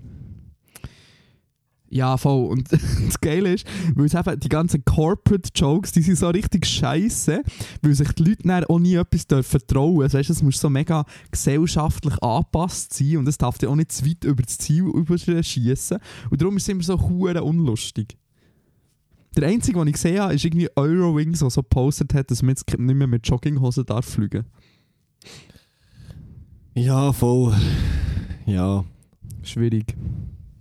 Ja, voll. Und *laughs* das Geile ist, weil es eben die ganzen Corporate Jokes, die sind so richtig scheiße, weil sich die Leute dann auch nie etwas dürfen trauen. Also, weißt, du, es muss so mega gesellschaftlich angepasst sein und es darf dann auch nicht zu weit über das Ziel überschießen. Und darum ist es immer so hure unlustig. Der einzige, den ich gesehen habe, ist irgendwie Eurowings, der so gepostet hat, dass man jetzt nicht mehr mit Jogginghosen darf fliegen Ja, voll. Ja, Schwierig.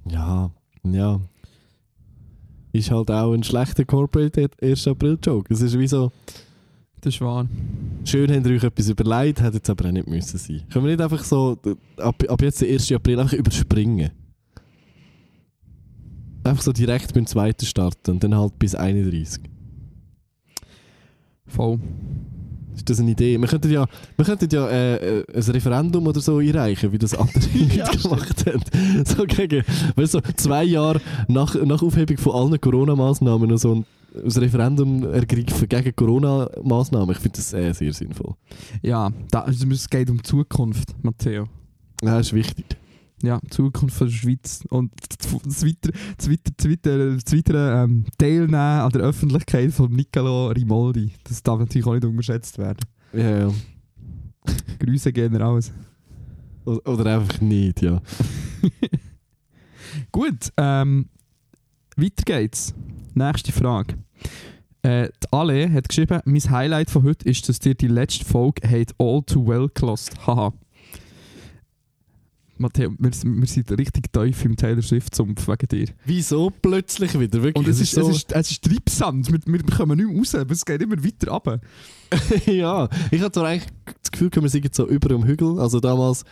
ja, ja. Ist halt auch ein schlechter Corporate 1. April-Joke. Es ist wie so, Das ist wahr. schön habt ihr euch etwas überlegt, hätte jetzt aber auch nicht müssen sein. Können wir nicht einfach so, ab, ab jetzt den 1. April einfach überspringen? Einfach so direkt beim zweiten starten und dann halt bis 31. Voll. Ist das eine Idee? Wir könnten ja, wir könnten ja äh, äh, ein Referendum oder so einreichen, wie das andere *laughs* Ja, gemacht haben. *laughs* So gegen, weißt du, so zwei Jahre nach, nach Aufhebung von allen Corona-Maßnahmen noch so ein, ein Referendum ergreifen gegen Corona-Maßnahmen. Ich finde das äh, sehr sinnvoll. Ja, da, also es geht um die Zukunft, Matteo. Ja, ist wichtig. Ja, Zukunft von der Schweiz. Und das weitere, das weitere, das weitere, das weitere ähm, Teilnehmen an der Öffentlichkeit von Nicolo Rimoldi. Das darf natürlich auch nicht unterschätzt werden. Ja, ja. Grüße gehen raus. Oder, oder einfach nicht, ja. *laughs* Gut, ähm, weiter geht's. Nächste Frage. Äh, die Ale hat geschrieben, mein Highlight von heute ist, dass dir die letzte Folge hat All Too Well gelost. Haha. Matteo, wir, wir sind richtig tief im Taylor Swift-Sumpf wegen dir. Wieso plötzlich wieder? Wirklich? Und es ist, so, es ist, es ist Treibsand, wir, wir kommen nicht mehr raus, aber es geht immer weiter runter. *laughs* ja, ich hatte eigentlich das Gefühl, wir sind jetzt so über dem Hügel. Also damals,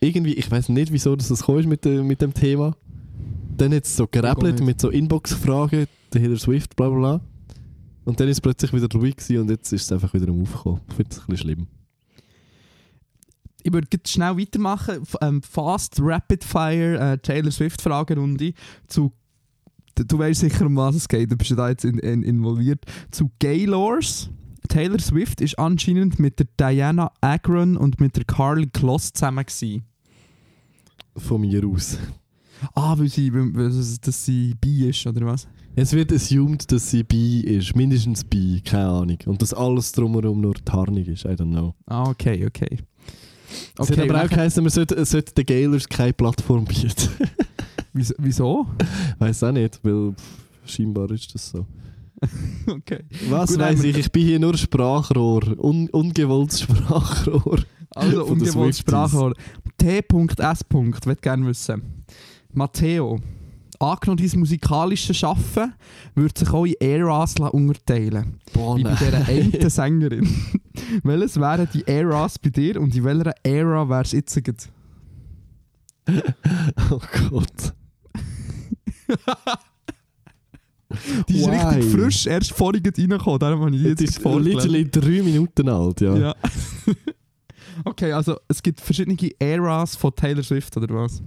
irgendwie, ich weiß nicht, wieso das gekommen ist mit, dem- mit dem Thema. Dann es so nicht. mit so Inbox-Fragen, Taylor Swift, bla bla bla. Und dann ist es plötzlich wieder ruhig gewesen und jetzt ist es einfach wieder am Aufkommen. Ich finde es ein bisschen schlimm. Ich würde schnell weitermachen. Ähm, Fast Rapid Fire äh, Taylor Swift Fragerunde zu du du weißt sicher, um was es geht, du bist ja da jetzt in, in, involviert. Zu Gaylors. Taylor Swift ist anscheinend mit der Diana Agron und mit der Carly Kloss zusammen gewesen. Von mir aus. Ah, weil sie, weil, dass sie bi ist, oder was? Es wird assumed, dass sie bi ist. Mindestens bi, keine Ahnung. Und dass alles drumherum nur Tarnung ist. I don't know. Ah, okay, okay. Es hat aber auch geheißen, man sollte, sollte den Gaylors keine Plattform bieten. *laughs* wieso? *laughs* Weiß auch nicht, weil pff, scheinbar ist das so. *laughs* okay. Was Gut, weiß ich? Ich bin hier nur Sprachrohr. Un ungewolltes Sprachrohr. Also, Von den ungewollt Swifties. Sprachrohr. T.S. Ich will gerne wissen. Matteo, angenommen dein musikalische Schaffen würde sich auch in Eras unterteilen Boah, Wie bei dieser einen *laughs* Sängerin. *laughs* Welches wären die Eras bei dir und in welcher Ära wäre es jetzt? *laughs* Oh Gott. Die ist Why? richtig frisch, erst vorhin reingekommen, darum habe ich die Das jetzt ist vorgelesen. literally drei Minuten alt, ja. Ja. okay, also es gibt verschiedene Eras von Taylor Swift, oder was?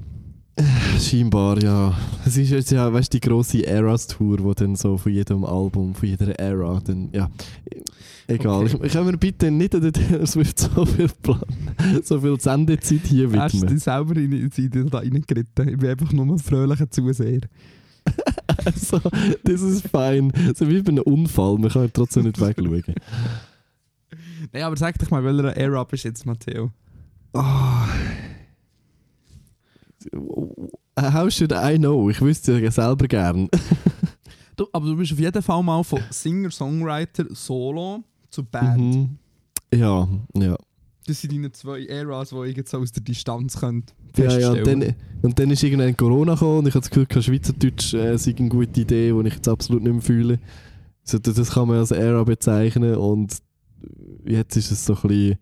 *sighs* Scheinbar, ja. Es ist jetzt ja, weißt du, die grosse Eras-Tour, wo dann so von jedem Album, von jeder Era, dann, ja. Egal. Okay. Ich, kann mir bitte nicht an der Taylor Swift so viel Plan, *laughs* so viel Sendezeit hier Hast du widmen. dich selber in, in, in, da reingeritten? Ich bin einfach nur ein fröhlicher Zuseher. *laughs* Also, das ist fein. So wie bei einem Unfall, man kann trotzdem nicht wegschauen. *laughs* Nein, aber sag doch mal, welcher Era bist du jetzt, Matteo? Ah. How should I know? Ich wüsste ja selber gern. *laughs* Du, aber du bist auf jeden Fall mal von Singer-Songwriter Solo zu Band. Mhm. Ja, ja. Das sind deine zwei Eras, die ich jetzt aus der Distanz könnt Ja, ja, und feststellen dann, und dann ist irgendwann Corona gekommen und ich habe das Gefühl, kein Schweizerdeutsch äh, sei eine gute Idee, die ich jetzt absolut nicht mehr fühle. So, das, das kann man als Era bezeichnen und jetzt ist es so ein bisschen...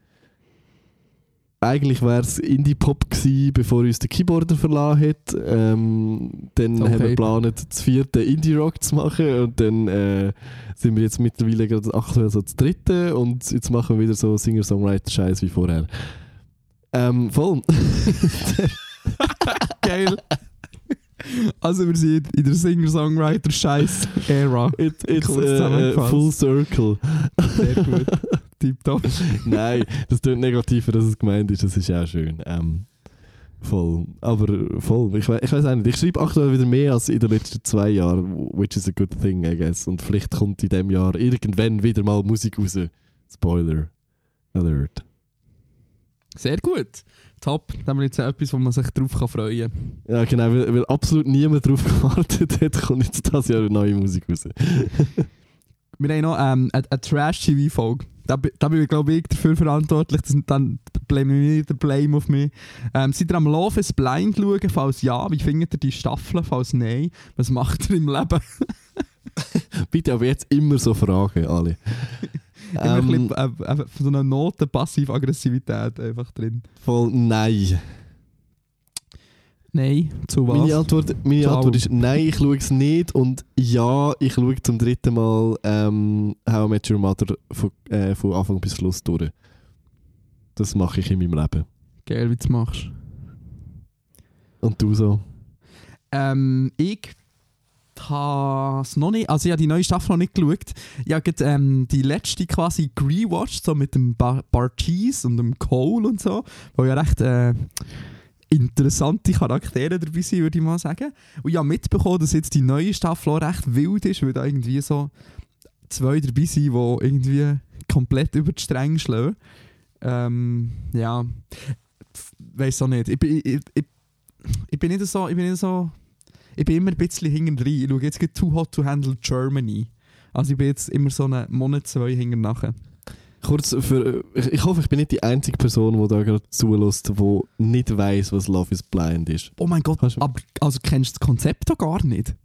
Eigentlich wäre es Indie-Pop gewesen, bevor uns der Keyboarder verlassen hat. Ähm, dann Okay. haben wir geplant, das vierte Indie-Rock zu machen und dann äh, sind wir jetzt mittlerweile gerade aktuell so das dritte und jetzt machen wir wieder so Singer-Songwriter-Scheiß wie vorher. Ähm, voll. *laughs* Geil. also wir sind in der Singer-Songwriter-Scheiß-Ära. It, it's Cool äh, äh, full circle. Sehr gut. *laughs* Tipptopp. *laughs* Nein, das klingt negativer, als es gemeint ist. Das ist ja auch schön. Ähm, voll. Aber voll. Ich, we ich weiß auch nicht. Ich schreibe aktuell wieder mehr als in den letzten zwei Jahren, which is a good thing, I guess. Und vielleicht kommt in dem Jahr irgendwann wieder mal Musik raus. Spoiler Alert. Sehr gut. Top. Dann haben wir jetzt etwas, wo man sich drauf kann freuen kann. Ja, genau, weil, weil absolut niemand darauf *laughs* gewartet hat, kommt jetzt das Jahr neue Musik raus. Wir haben noch ähm, eine, eine Trash-TV-Folge. Da, da bin ich, glaube ich, dafür verantwortlich. Das, dann blame ich den Blame auf mich. Ähm, seid ihr am Love is Blind schauen? Falls ja, wie findet ihr die Staffeln? Falls nein, was macht ihr im Leben? *laughs* Bitte aber jetzt immer so Fragen, alle. *laughs* Immer ein ähm, bisschen, äh, äh, so eine Note Passiv-Aggressivität einfach drin. voll nein. Nein, zu was? Meine, Antwort, meine. Antwort ist nein, ich schaue es nicht. Und ja, ich schaue zum dritten Mal ähm, How I Met Your Mother von, äh, von Anfang bis Schluss durch. Das mache ich in meinem Leben. Geil, wie du es machst. Und du so? Ähm, ich habe es noch nicht, also ich habe die neue Staffel noch nicht geschaut. Ich habe gerade, ähm, die letzte quasi rewatcht, so mit dem Bar Bartiz und dem Cole und so, wo ja recht äh, interessante Charaktere dabei sind, würde ich mal sagen. Und ich habe mitbekommen, dass jetzt die neue Staffel auch recht wild ist, weil da irgendwie so zwei dabei sind, die irgendwie komplett über die Stränge schlagen. Ähm, ja, weiß auch nicht. Ich, bin- ich, ich, ich bin nicht so, ich bin nicht so, ich bin immer ein bisschen hinten drin. Ich schaue jetzt Too Hot to Handle Germany. Also ich bin jetzt immer so einen Monat, zwei hinten nachher. Kurz für. Ich, ich hoffe, ich bin nicht die einzige Person, die da gerade zulässt, die nicht weiß, was Love is Blind ist. Oh mein Gott, aber also kennst du das Konzept doch gar nicht?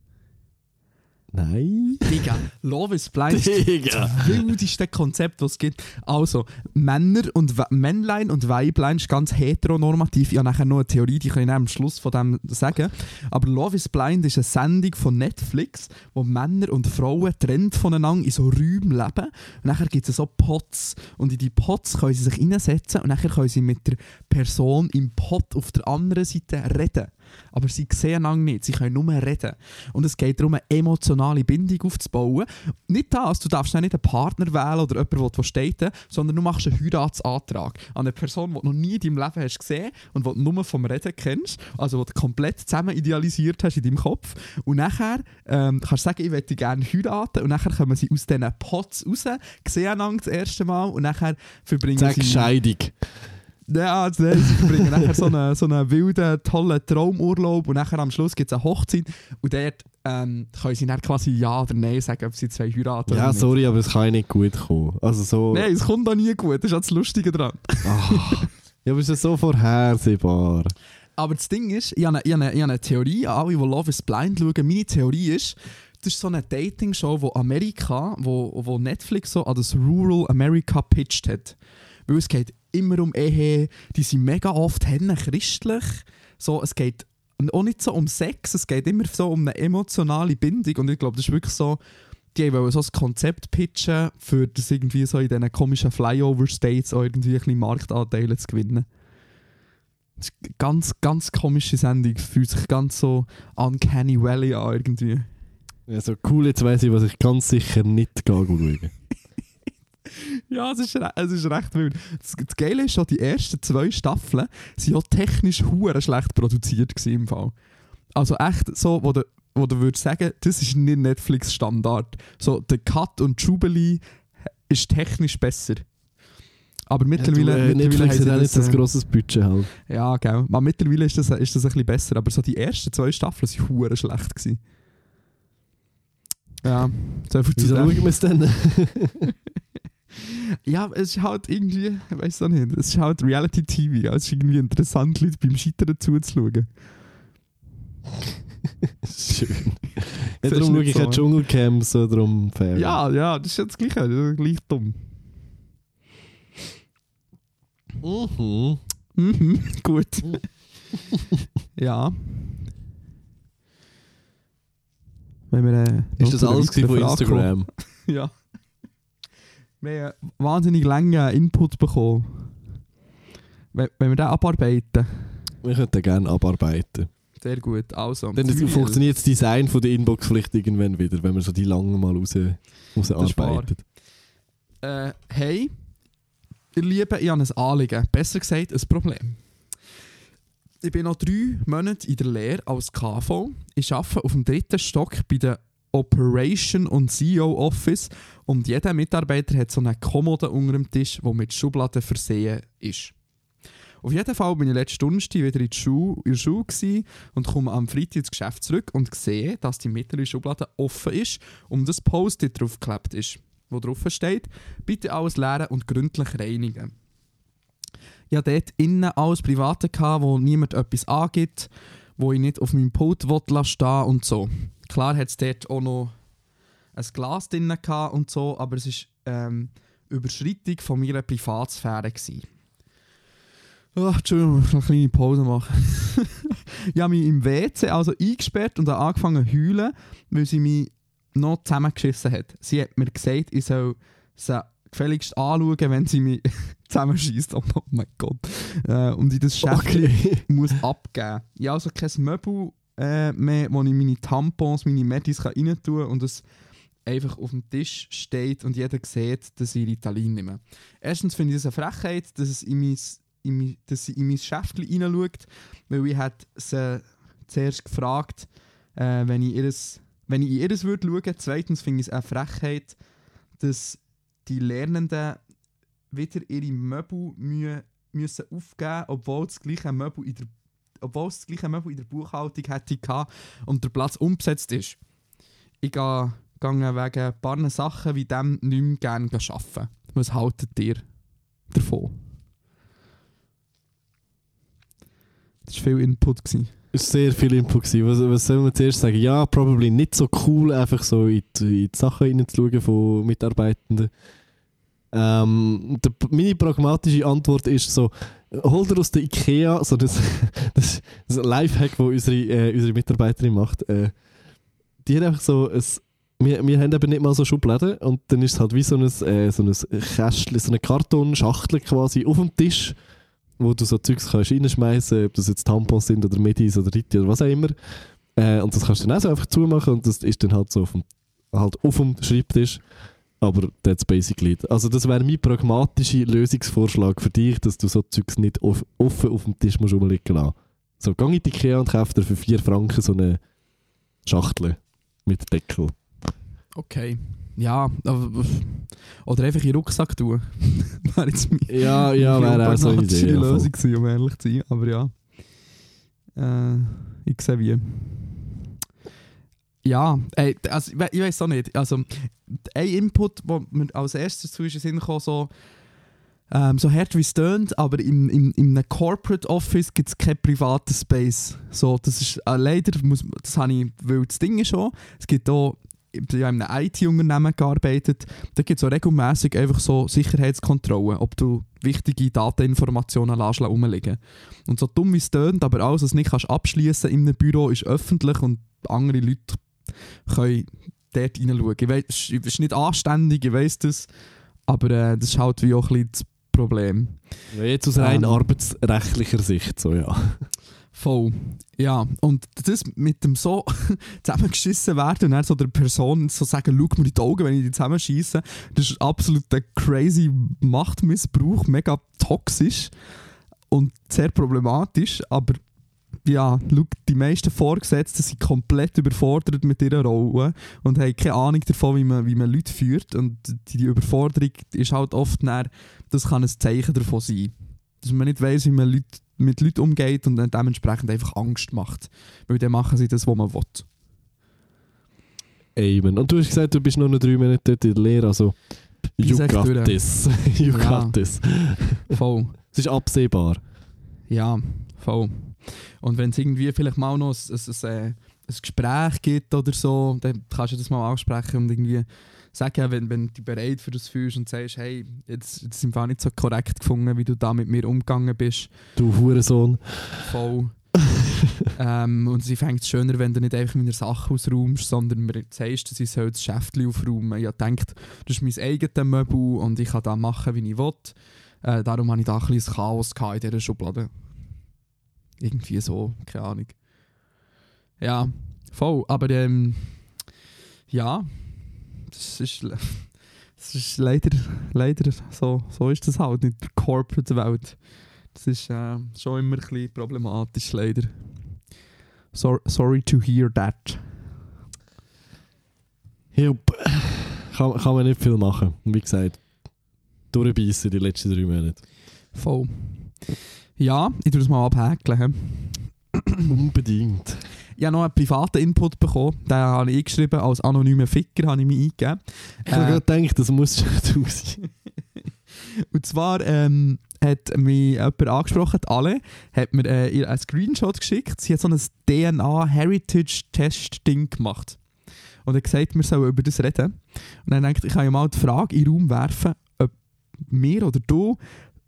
Nein. Digga, Love is Blind ist Digga. das wildeste Konzept, was es gibt. Also, Männer und We Männlein und Weiblein ist ganz heteronormativ. Ich habe nachher noch eine Theorie, die kann ich am Schluss von dem sagen. Aber Love is Blind ist eine Sendung von Netflix, wo Männer und Frauen trennt voneinander in so Räumen leben. Und nachher gibt es so Pots. Und in die Pots können sie sich reinsetzen und nachher können sie mit der Person im Pot auf der anderen Seite reden. Aber sie sehen einander nicht, sie können nur reden. Und es geht darum, eine emotionale Bindung aufzubauen. Nicht das, du darfst nicht einen Partner wählen oder jemanden, der steht, sondern du machst einen Heiratsantrag an eine Person, die du noch nie in deinem Leben hast gesehen und die du nur vom Reden kennst, also die du komplett zusammen idealisiert hast in deinem Kopf. Und nachher ähm, kannst du sagen, ich möchte gerne heiraten und nachher kommen sie aus diesen Pots raus, sehen einander das erste Mal und nachher verbringen Sag sie... Scheidung. Ja, sie verbringen nachher so einen, so einen wilden, tollen Traumurlaub und nachher am Schluss gibt es eine Hochzeit und dort ähm, können sie dann quasi Ja oder Nein sagen, ob sie zwei heiraten Ja, nicht. sorry, aber es kann nicht gut kommen. Also so. Nein, es kommt auch nie gut, das ist auch das Lustige dran. Ah. ja, aber es ist so vorhersehbar. Aber das Ding ist, ich habe eine, ich habe eine, ich habe eine Theorie, alle, die Love is Blind schauen, meine Theorie ist, das ist so eine Dating-Show, wo Amerika, wo, wo Netflix so an das Rural America pitcht hat. Weil es geht immer um Ehe, die sind mega oft hennen christlich. So, es geht auch nicht so um Sex, es geht immer so um eine emotionale Bindung. Und ich glaube, das ist wirklich so, die wollen so ein Konzept pitchen, für das irgendwie so in diesen komischen Flyover-States auch irgendwie ein bisschen Marktanteile zu gewinnen. Das ist eine ganz, ganz komische Sendung. Fühlt sich ganz so uncanny valley an irgendwie. Ja, so cool, jetzt weiss ich, was ich ganz sicher nicht schauen. Ja, es ist, es ist recht wild. Das, das Geile ist schon, die ersten zwei Staffeln sind auch technisch hure schlecht produziert gewesen im Fall. Also echt so, wo du, wo du würdest sagen, das ist nicht Netflix-Standard. So, der Cut und Jubilee ist technisch besser. Aber mittlerweile, ja, du, äh, mittlerweile Netflix hat auch nicht ein äh, grosses Budget halt. Ja, gell. Aber mittlerweile ist das, ist das ein bisschen besser. Aber so die ersten zwei Staffeln waren hure schlecht. Gewesen. Ja, so viel zu Wieso schauen wir es dann? *laughs* Ja, es ist halt irgendwie, ich weiß auch nicht, es ist halt Reality-TV. Ja. Es ist irgendwie interessant, Leute beim Scheitern zuzuschauen. Schön. *laughs* Ja, darum schaue ich so, Dschungelcamp, so darum fair. Ja, ja, das ist jetzt gleich, das ist gleich dumm. Mhm. Mhm, gut. ja. Wenn wir, äh, Ist das alles von. Instagram? *laughs* Ja. Wir haben wahnsinnig lange Input bekommen. Wenn, wenn wir den abarbeiten, Wir könnten gerne abarbeiten. sehr gut. Also, Dann funktioniert das Design von der Inbox vielleicht irgendwann wieder, wenn man so die langen mal raus, rausarbeitet. Äh, hey, ihr Lieben, ich habe ein Anliegen. Besser gesagt, ein Problem. Ich bin noch drei Monate in der Lehre als KV. Ich arbeite auf dem dritten Stock bei der Operation und CEO Office und jeder Mitarbeiter hat so eine Kommode unter dem Tisch, die mit Schubladen versehen ist. Auf jeden Fall bin ich letzte Donnerstag wieder in, die Schule, in der Schule und komme am Freitag ins Geschäft zurück und sehe, dass die mittlere Schublade offen ist und das Post-it draufgeklebt ist. wo drauf steht, bitte alles leeren und gründlich reinigen. Ich hatte dort innen alles Private, wo niemand etwas angibt, wo ich nicht auf meinem Pult stehen und so. Klar hat es dort auch noch ein Glas drin gehabt und so, aber es ist ähm, Überschreitung von meiner Privatsphäre. Gewesen. Oh, Entschuldigung, ich muss eine kleine Pause machen. *laughs* ich habe mich im WC also eingesperrt und habe angefangen zu heulen, weil sie mich noch zusammengeschissen hat. Sie hat mir gesagt, ich soll sie gefälligst anschauen, wenn sie mich *laughs* zusammenschießt. Oh, oh mein Gott. Äh, und ich das Schäftchen Okay. muss abgeben. Ich habe also kein Möbel äh, mehr, wo ich meine Tampons, meine Medis rein tun kann und es einfach auf dem Tisch steht und jeder sieht, dass ich Ritalin nehme. Erstens finde ich das eine Frechheit, dass, es in mein, in mein, dass sie in mein Schäftchen hineinschaut, weil ich sie zuerst gefragt, äh, wenn, ich ihres, wenn ich in ihres würde schauen. Zweitens finde ich es eine Frechheit, dass die Lernenden wieder ihre Möbel mü müssen aufgeben obwohl das gleiche Möbel in der obwohl es das gleiche Möbel in der Buchhaltung hätte und der Platz umgesetzt ist. Ich gehe wegen ein paar Sachen wie dem nicht mehr gerne arbeiten. Was haltet ihr davon? Das war viel Input. Gewesen. Es war sehr viel Input. gewesen. Was, was soll man zuerst sagen? Ja, probably nicht so cool, einfach so in die, in die Sachen reinzuschauen von Mitarbeitenden. Ähm, der, meine pragmatische Antwort ist so, hol dir aus der Ikea so das, *laughs* das, das Lifehack, das unsere, äh, unsere Mitarbeiterin macht. Äh, die hat einfach so ein wir, wir haben eben nicht mal so Schubladen und dann ist es halt wie so ein, äh, so ein Kästchen, so eine Kartonschachtel quasi auf dem Tisch, wo du so Zeugs kannst reinschmeißen, ob das jetzt Tampons sind oder Medis oder Ritti oder was auch immer. Äh, und das kannst du dann auch so einfach zumachen und das ist dann halt so auf dem, halt auf dem Schreibtisch. Aber that's basically it. Also das wäre mein pragmatischer Lösungsvorschlag für dich, dass du so Zeugs nicht off offen auf dem Tisch musst rumliegen lassen. So, geh in die Ikea und kauf dir für 4 Franken so eine Schachtel mit Deckel. Okay. Ja, aber, oder einfach in den Rucksack tun. *laughs* wäre jetzt meine Ja, ja, wäre auch so eine Idee. Lösung gewesen, um ehrlich zu sein. Aber ja. Äh, ich sehe wie. Ja, ey, also, ich we- ich weiß auch nicht. Also, ein Input, der mir als erstes zu den Sinn kam, so, ähm, so hart wie es tönt, aber in, in, in einem Corporate Office gibt es keinen privaten Space. So, das ist äh, leider, muss, das habe ich, weil das Ding ist schon, es gibt auch, ich habe in einem IT-Unternehmen gearbeitet, da gibt es auch regelmäßig einfach so Sicherheitskontrollen, ob du wichtige Dateninformationen lässt rumliegen. Und so dumm wie es tönt, aber alles, was du nicht kannst abschließen in einem Büro, ist öffentlich und andere Leute können dort hineinschauen. Ich weiss, es ist nicht anständig, ich weiß das, aber äh, das ist halt wie auch ein bisschen das Problem. Ja, Jetzt aus rein Ähm. arbeitsrechtlicher Sicht, so ja. *laughs* Voll. Ja, und das mit dem so *laughs* zusammengeschissen werden und dann so der Person so sagen, schau mir in die Augen, wenn ich die zusammenschieße, das ist absolut der crazy Machtmissbrauch, mega toxisch und sehr problematisch, aber ja, schau, die meisten Vorgesetzten sind komplett überfordert mit ihrer Rolle und haben keine Ahnung davon, wie man, wie man Leute führt und die, die Überforderung ist halt oft dann, das kann ein Zeichen davon sein. Dass man nicht weiss, wie man Leute, mit Leuten umgeht und dann dementsprechend einfach Angst macht. Weil dann machen sie das, was man will. Amen. Und du hast gesagt, du bist noch drei Monate dort in der Lehre, also you got this. *laughs* you Ja. got this. Voll. Es ist absehbar. Ja, voll. Und wenn es irgendwie vielleicht mal noch ein, ein, ein, ein Gespräch gibt oder so, dann kannst du das mal ansprechen und irgendwie sagen, wenn, wenn du bereit für das fühlst und sagst, hey, jetzt, jetzt sind wir nicht so korrekt gefunden, wie du da mit mir umgegangen bist. Du Hurensohn. Voll. *laughs* ähm, und sie fängt es schöner, wenn du nicht einfach meine Sachen ausräumst, sondern mir sagst, dass ich soll das Schäftchen aufräumen Ich denkt, das ist mein eigenes Möbel und ich kann das machen, wie ich will. Äh, darum hatte ich da ein bisschen Chaos in dieser Schublade. Irgendwie so, keine Ahnung. Ja, voll. Aber ähm, ja, das ist, *laughs* das ist leider, leider so, so ist das halt in der Corporate-Welt. Das ist äh, schon immer ein bisschen problematisch, leider. So, sorry to hear that. Jupp. Kann, kann man nicht viel machen. Wie gesagt, durchbeissen die letzten drei Monate. Voll. Ja, ich tue das mal abhäkeln. hä? Unbedingt. ich habe noch einen privaten Input bekommen. Den habe ich eingeschrieben, als anonymer Ficker habe ich mich eingegeben. Ich habe Äh, gerade gedacht, das muss schon sein. *laughs* Und zwar ähm, hat mich jemand angesprochen, alle, hat mir äh, ihr einen Screenshot geschickt. Sie hat so ein DNA-Heritage-Test-Ding gemacht. Und hat gesagt, wir sollen über das reden. Und dann denkt, ich kann ja mal die Frage in den Raum werfen, ob mir oder du,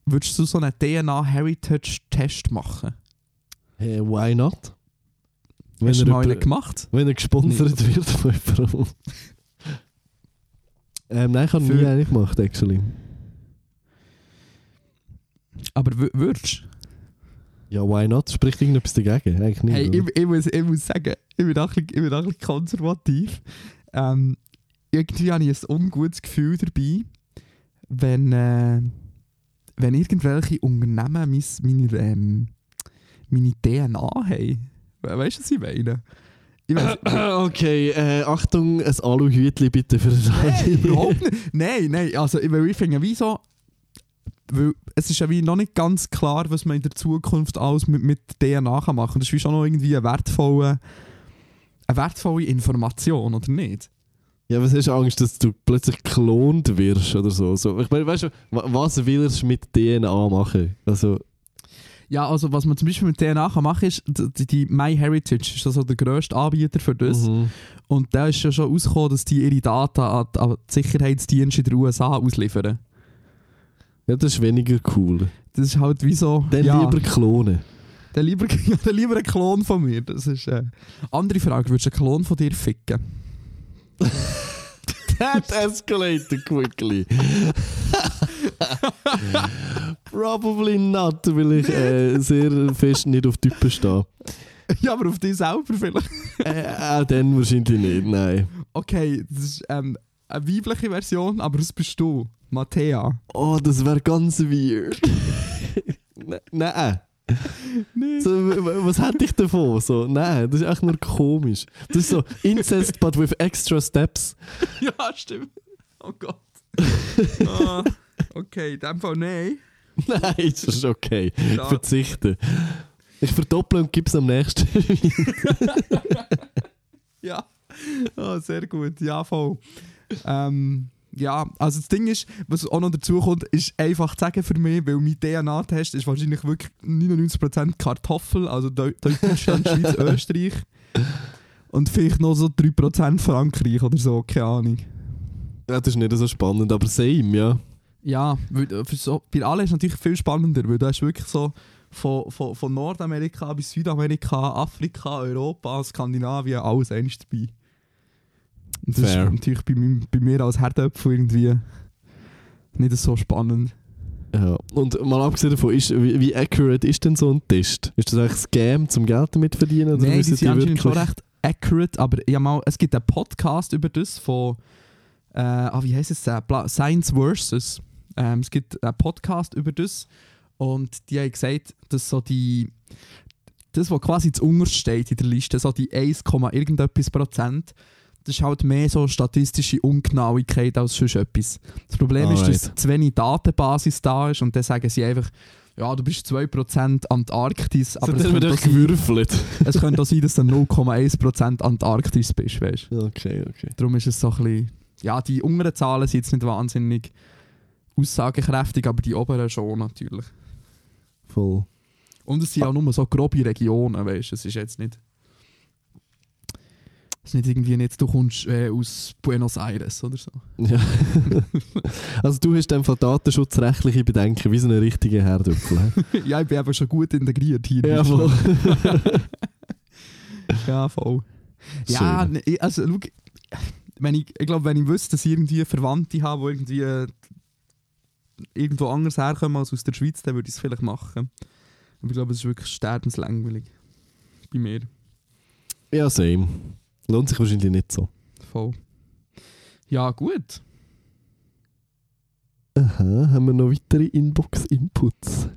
würdest du so einen DNA-Heritage-Test machen? Hey, why not? Wenn Hast du er, mal einen gemacht? wenn er gesponsert wird von jemandem. ähm, nein, ich habe nie einen gemacht, actually. Aber würdest du? Ja, why not? Spricht irgendetwas dagegen? Eigentlich nicht. Hey, ich, ich, muss, ich muss sagen, ich bin auch ein bisschen, bisschen konservativ. Ähm, irgendwie habe ich ein ungutes Gefühl dabei, wenn, äh, wenn irgendwelche Unternehmen mein, meine, ähm, meine DNA haben. We weißt du, was ich meine? Ich weiss, *coughs* okay, äh, Achtung, ein Aluhütli bitte für das Nein, überhaupt *laughs* nicht. Nein, nein, also ich, weil ich finde, wie so, weil es ist ja wie noch nicht ganz klar, was man in der Zukunft alles mit, mit DNA kann machen kann. Das ist wie schon noch irgendwie eine wertvolle, eine wertvolle Information, oder nicht? Ja, was hast du Angst, dass du plötzlich geklont wirst oder so? so ich meine, weißt du, wa- was willst du mit DNA machen? Also, Ja, also was man zum Beispiel mit DNA kann machen ist, die, die MyHeritage ist also der grösste Anbieter für das. mhm. Und da ist ja schon rausgekommen, dass die ihre Daten an, an die Sicherheitsdienste in den USA ausliefern. ja, das ist weniger cool. Das ist halt wie so... Dann ja, lieber klonen. Dann lieber, ja, *laughs* dann lieber ein Klon von mir. Das ist... Äh. Andere Frage, würdest du einen Klon von dir ficken? *laughs* That escalated quickly. Probably not, weil ich äh, sehr fest nicht auf Typen stehe. ja, aber auf dich selber vielleicht. Äh, auch dann wahrscheinlich nicht, nein. Okay, das ist ähm, eine weibliche Version, aber das bist du. Mattea. Oh, das wäre ganz weird. *laughs* Ne- nein. Nee. So, was hätte ich davon? So, nein, das ist echt nur komisch. Das ist so Incest, but with extra steps. *laughs* ja, stimmt. Oh Gott. *laughs* Ah, okay, in dem Fall nein. Nein, das ist okay. Ich verzichte. Ich verdopple und gebe es am nächsten. *laughs* Ja. Ah, sehr gut. Ja, voll. Ähm, ja, also das Ding ist, was auch noch dazu kommt, ist einfach zu sagen für mich, weil mein DNA-Test ist wahrscheinlich wirklich 99% Kartoffel, also Deu- Deutschland, *laughs* Schweiz, Österreich. Und vielleicht noch so 3% Frankreich oder so, keine Ahnung. ja, das ist nicht so spannend, aber same, ja. Ja, äh, für so, bei allen ist es natürlich viel spannender, weil du hast wirklich so von, von, von Nordamerika bis Südamerika, Afrika, Europa, Skandinavien, alles eins dabei. Und das Fair. ist natürlich bei, meinem, bei mir als Herdöpfel irgendwie nicht so spannend. ja. Und mal abgesehen davon, ist, wie, wie accurate ist denn so ein Test? Ist das eigentlich ein Scam zum Geld damit verdienen? Oder Nein, die sind anscheinend schon recht accurate, aber ja, mal, es gibt einen Podcast über das von, äh, ah, wie heißt es, äh, Science Versus. Ähm, es gibt einen Podcast über das und die haben gesagt, dass so die, das, was quasi zu unterst steht in der Liste, so die 1, irgendetwas Prozent, das ist halt mehr so statistische Ungenauigkeit als sonst etwas. Das Problem ist, dass Alright. zu wenig Datenbasis da ist und dann sagen sie einfach, ja, du bist 2% Antarktis, So, aber dann es könnte, sein, gewürfelt. *laughs* es könnte auch sein, dass du 0,1% Antarktis bist, weißt du. Okay, okay. Darum ist es so ein bisschen, ja, die unteren Zahlen sind jetzt nicht wahnsinnig aussagekräftig, aber die oberen schon natürlich. Voll. Und es sind auch nur so grobe Regionen, weißt du, es ist jetzt nicht... Ist nicht irgendwie nicht, du kommst äh, aus Buenos Aires oder so. Ja. *laughs* also du hast einfach datenschutzrechtliche Bedenken, wie so ein richtiger Herdöpfel. *laughs* ja, ich bin einfach schon gut integriert hier. *laughs* ja, voll. Ja, voll. Ja, ne, ich- also schau, wenn ich, ich glaube, wenn ich wüsste, dass ich irgendwie Verwandte habe, die irgendwie äh, irgendwo anders herkommen als aus der Schweiz, dann würde ich es vielleicht machen. Aber ich glaube, es ist wirklich sterbenslangweilig. Bei mir. Ja, same. Lohnt sich wahrscheinlich nicht so. Voll. Ja, gut. Aha, haben wir noch weitere Inbox-Inputs?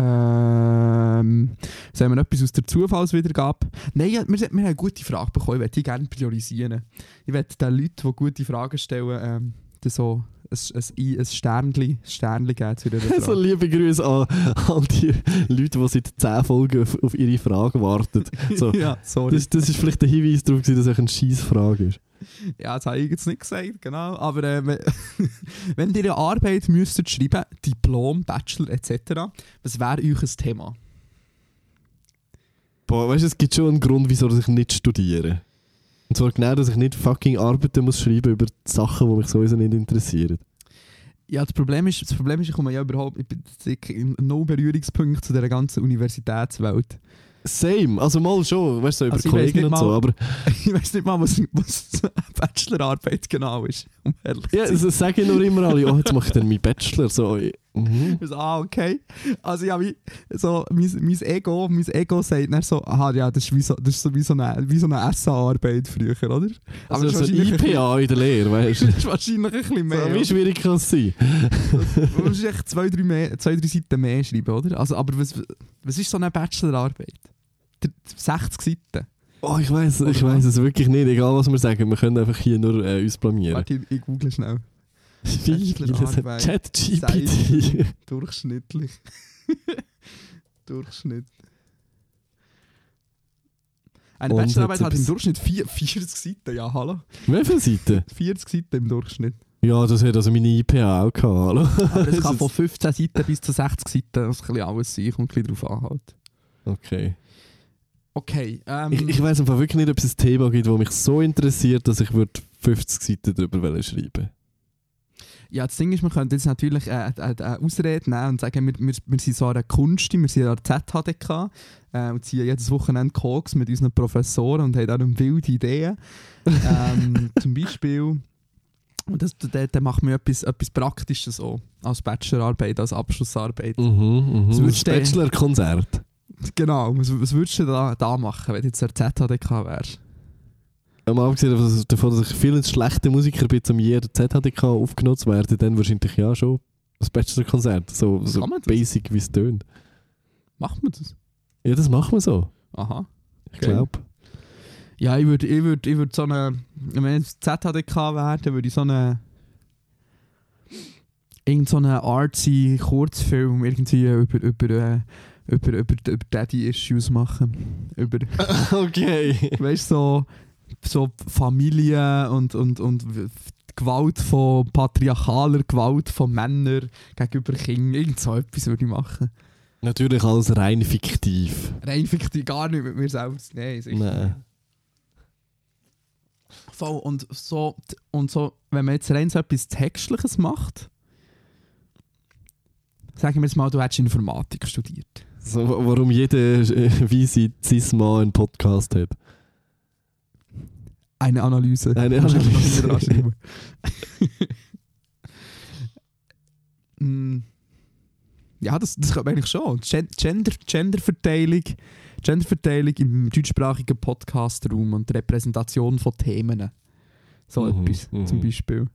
Ähm, sollen wir etwas aus der Zufallswiedergabe? Nein, wir, wir haben eine gute Frage bekommen. Ich möchte die gerne priorisieren. Ich möchte den Leuten, die gute Fragen stellen, ähm, das so ein, ein, ein Sternli, ein Sternli geben *laughs* zu So Frage. liebe Grüße an, an die Leute, die seit 10 Folgen auf, auf ihre Frage warten. So, *laughs* ja, sorry. das, das ist vielleicht der Hinweis darauf, dass es eine scheisse Frage ist. Ja, das habe ich jetzt nicht gesagt, genau. Aber äh, wenn- *laughs* wenn ihr eine Arbeit müsstet schreiben, Diplom, Bachelor etc., was wäre euch ein Thema? Boah, weißt du, es gibt schon einen Grund, wieso ich nicht studiere. Und zwar genau, dass ich nicht fucking Arbeiten muss schreiben über Sachen, die mich sowieso nicht interessieren. Ja, das Problem ist, das Problem ist ich komme ja überhaupt ich bin in no Berührungspunkt zu dieser ganzen Universitätswelt. Same, also mal schon, weißt du, so über Also Kollegen und so, mal- aber *laughs* ich weiß nicht mal, was, was Bachelorarbeit genau ist, um ehrlich ja, zu sein. das sagen nur immer alle, oh, jetzt mache ich dann meinen Bachelor. So, ich- mhm. So, ah, okay. Also ja, wie, so, mein, mein, Ego, mein Ego sagt dann so, aha, ja, das ist wie so, das ist so wie so eine, wie so eine SA-Arbeit früher, oder? Also das so ist wahrscheinlich ein IPA in der Lehre, weißt du. Das ist wahrscheinlich ein bisschen mehr. So, wie schwierig kann es sein? Du musst echt zwei drei, mehr, zwei, drei Seiten mehr schreiben, oder? Also, aber was, was ist so eine Bachelorarbeit? Der- 60 Seiten. Oh, ich weiß, ich weiß es wirklich nicht. Egal was wir sagen, wir können einfach hier nur äh, uns blamieren. Warte, ich, ich google schnell. Wie Bachelorarbeit. ChatGPT. *laughs* Durchschnittlich. *laughs* Durchschnitt. Eine 100 Bachelorarbeit hat im Durchschnitt vier, 40 Seiten. Ja, hallo. Wie viele Seiten? *laughs* 40 Seiten im Durchschnitt. Ja, das hat also meine IPA auch gehabt. Hallo. Aber es Das kann von 15 Seiten bis zu 60 Seiten das ein bisschen alles sein. Kommt ein bisschen drauf an. Halt. Okay. Okay. Ähm, Ich, ich weiß einfach wirklich nicht, ob es ein Thema gibt, das mich so interessiert, dass ich würde 50 Seiten darüber schreiben Ja, das Ding ist, wir können jetzt natürlich eine, eine, eine Ausrede nehmen und sagen, wir, wir, wir sind so an der Kunst, wir sind an der ZHDK äh, und ziehen jedes Wochenende Koks mit unseren Professoren und haben dann wilde Ideen. *laughs* ähm, zum Beispiel, und das, da, da machen wir etwas, etwas Praktisches so, als Bachelorarbeit, als Abschlussarbeit. Mhm, mhm. Das Bachelor-Konzert. Genau, was, was würdest du da, da machen, wenn du jetzt der ZHDK wärst? Mal abgesehen davon, dass ich viel ein schlechter Musiker bin, um jeder ZHDK aufgenommen zu werden, dann wahrscheinlich ja schon das Bachelor-Konzert. So, so basic, wie es tönt. Macht man das? Ja, das machen wir so. Aha. Ich glaube. Ja, ich würde ich würd, ich würd so eine. Wenn ich ZHDK wäre, dann würde ich so eine. Irgend so einen artsy Kurzfilm irgendwie über, über, äh, über, über, über Daddy-Issues machen. Über, *laughs* okay. weißt du, so, so Familie und, und, und Gewalt von patriarchaler Gewalt von Männern gegenüber Kindern. Irgend so etwas würde ich machen. Natürlich alles rein fiktiv. Rein fiktiv, gar nicht mit mir selbst. Nein, sicher nicht. Voll, und so, und so, wenn man jetzt rein so etwas Textliches macht, sagen wir jetzt mal, du hättest Informatik studiert. So, wa- warum jeder äh, weise Cis-Mann einen Podcast hat. Eine Analyse. Eine Analyse. *laughs* *laughs* Mm. ja, das, das man eigentlich schon. Gen Gender, Genderverteilung, Genderverteilung im deutschsprachigen Podcast-Raum und Repräsentation von Themen. So Mhm, etwas mhm. zum Beispiel.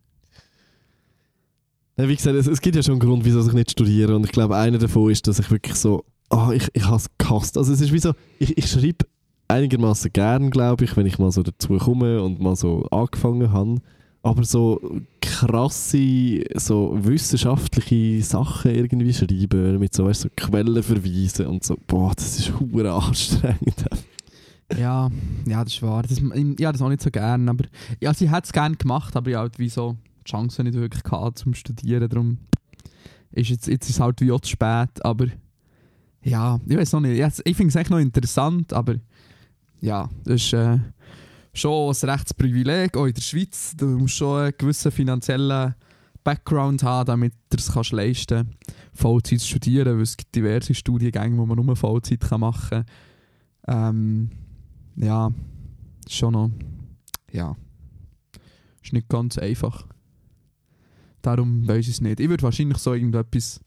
Ja, wie gesagt, es, es gibt ja schon einen Grund, wieso ich nicht studiere. Und ich glaube, einer davon ist, dass ich wirklich so, ah, ich, ich habe es gehasst. Also es ist wie so, ich, ich schreibe einigermaßen gern, glaube ich, wenn ich mal so dazu komme und mal so angefangen habe. Aber so krasse, so wissenschaftliche Sachen irgendwie schreiben, mit so, weißt, so Quellen verweisen und so, boah, das ist hure anstrengend. *laughs* Ja, ja, das ist wahr. Das, ja, das auch nicht so gern. Aber, ja, sie hat es gerne gemacht, aber ich halt wie so die Chance nicht wirklich gehabt zum Studieren. Darum ist jetzt, jetzt ist halt wie auch zu spät. Aber ja, ich weiß noch nicht. Ich finde es echt noch interessant, aber ja, das ist äh, schon ein Rechtsprivileg, auch in der Schweiz. Du musst schon einen gewissen finanziellen Background haben, damit du es kannst leisten Vollzeit zu studieren, weil es gibt diverse Studiengänge, wo man nur Vollzeit machen kann. Ähm, ja, schon noch. Ja. Ist nicht ganz einfach. Darum weiß ich es nicht. Ich würde wahrscheinlich so irgendetwas.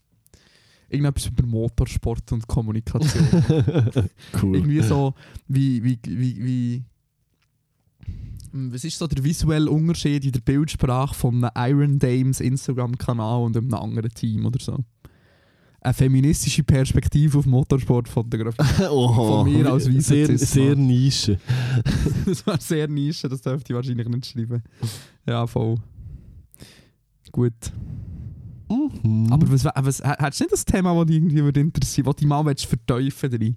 Irgendetwas über Motorsport und Kommunikation. *laughs* cool. Irgendwie so, wie, wie, wie, wie. Hm, Was ist so der visuelle Unterschied in der Bildsprache von einem Iron Dames Instagram-Kanal und einem anderen Team oder so? Eine feministische Perspektive auf Motorsportfotografie. *laughs* Oha, Von mir als weiser sehr, sehr Nische. *laughs* das war sehr Nische, das dürfte ich wahrscheinlich nicht schreiben. Ja, voll. Gut. Mhm. Aber was, was, hättest du nicht das Thema, das dich irgendwie würde interessieren das du mal willst verteufeln drin?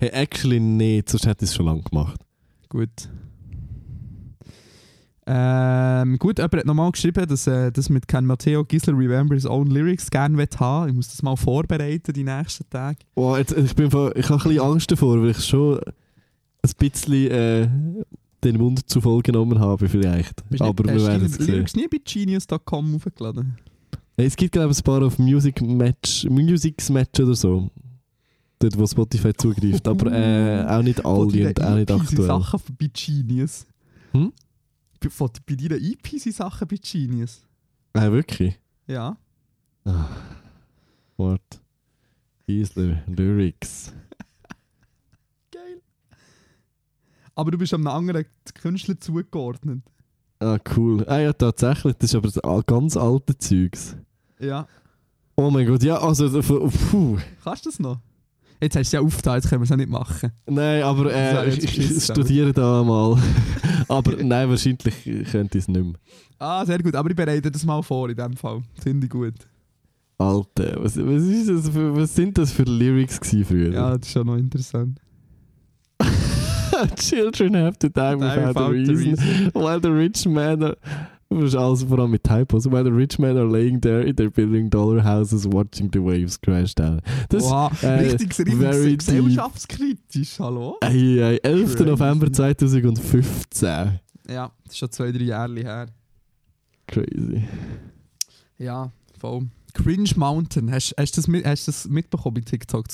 hey, actually nicht, sonst hätte ich es schon lange gemacht. Gut. Ähm, gut, jemand hat nochmal geschrieben, dass äh, das mit Ken Matteo Gisler Remember His Own Lyrics gerne haben Ich muss das mal vorbereiten die nächsten Tage. Oh, jetzt, ich bin voll- ich habe ein bisschen Angst davor, weil ich schon ein bisschen äh, den Mund zu voll genommen habe vielleicht. Bist Aber nicht, wir hast du werden es sehen. Lyrics nie bei genius.com aufgeladen? Es gibt glaube ich ein paar auf Music Match, Musics Match oder so. Dort, wo Spotify zugreift. Aber äh, *laughs* auch nicht alle und auch nicht sind aktuell. Sachen bei Genius. Hm? Bei, von, bei deinen EP sind Sachen bei Genius. Ah, wirklich? Ja. Ah. What? Easler Lyrics. *laughs* Geil. Aber du bist einem anderen Künstler zugeordnet. Ah, cool. Ah ja, tatsächlich. Das ist aber das ganz alte Zeugs. Ja. Oh mein Gott, ja, also, puh. Kannst du das noch? Jetzt hast du es ja aufgetan, jetzt können wir es ja nicht machen. Nein, aber äh, ich, ich studiere da mal. *laughs* aber nein, wahrscheinlich könnte ich es nicht mehr. Ah, sehr gut. Aber ich bereite das mal vor in dem Fall. Finde ich gut. Alter, was, was, ist das für, was sind das für Lyrics früher? Ja, das ist schon noch interessant. *laughs* Children have to die without a reason, while the rich men are... Das ist alles vor allem mit Typos. While the rich men are laying there in their building dollar houses watching the waves crash down. Das wow, äh, richtig, very richtig gesellschaftskritisch, hallo? Ey, ey, 11. Crazy. November 2015. Ja, das ist schon zwei, drei Jahre her. Crazy. Ja, voll. Cringe Mountain, hast, hast, du das, mit, hast du das mitbekommen bei TikTok?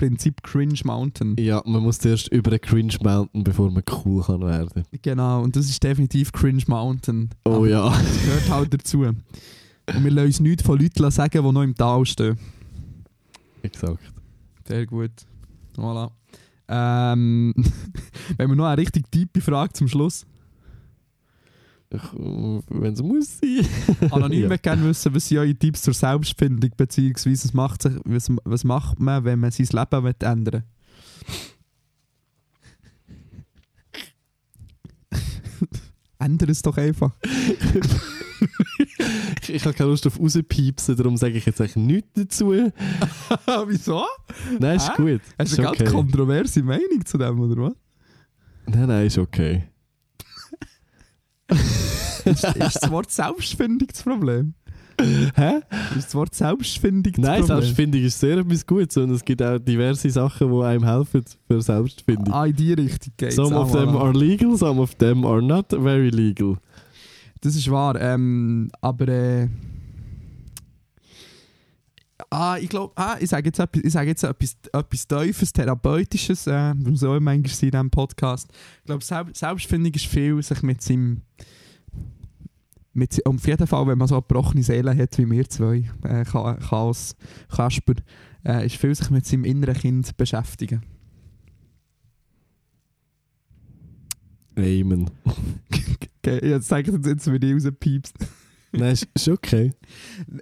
Prinzip Cringe Mountain. Ja, man muss zuerst über einen Cringe mountain, bevor man cool kann werden. Genau, und das ist definitiv Cringe Mountain. Oh Aber ja. Das gehört halt dazu. Und wir lassen uns nichts von Leuten sagen, die noch im Tal stehen. Exakt. Sehr gut. Voilà. Ähm, *laughs* wenn wir noch eine richtig tiefe Frage zum Schluss. Wenn es muss sein. *laughs* Anonym Ja. gerne wissen, was sind eure Tipps zur Selbstfindung, beziehungsweise was macht, sich, was, was macht man, wenn man sein Leben will ändern *laughs* Ändere es doch einfach. *laughs* ich, ich habe keine Lust auf rauspiepsen, darum sage ich jetzt eigentlich nichts dazu. Wieso? Nein, ist Hä? gut. Hast Ist du eine ganz okay. kontroverse Meinung zu dem, oder was? Nein, nein, ist okay. Ist, ist das Wort Selbstfindung das Problem? Hä? Ist das Wort Selbstfindung das Nein, Problem? Selbstfindung ist sehr etwas Gutes und es gibt auch diverse Sachen, die einem helfen für Selbstfindung. Ah, in die Richtung geht Some of them are legal, some of them are not very legal. Das ist wahr. Ähm, aber äh, ah, ich glaube, ah, ich sage jetzt etwas, ich sage jetzt etwas, etwas Teufels, Therapeutisches, äh, so manchmal in diesem Podcast. Ich glaube, Selb Selbstfindung ist viel, sich mit seinem mit, auf jeden Fall, wenn man so eine gebrochene Seele hat wie wir zwei, äh, Cha- Chaos, Kasper, äh, ist viel sich mit seinem inneren Kind beschäftigen. Amen. *laughs* Okay, jetzt sage ich jetzt, jetzt wieder rauspiepst. *laughs* Nein, ist, ist okay.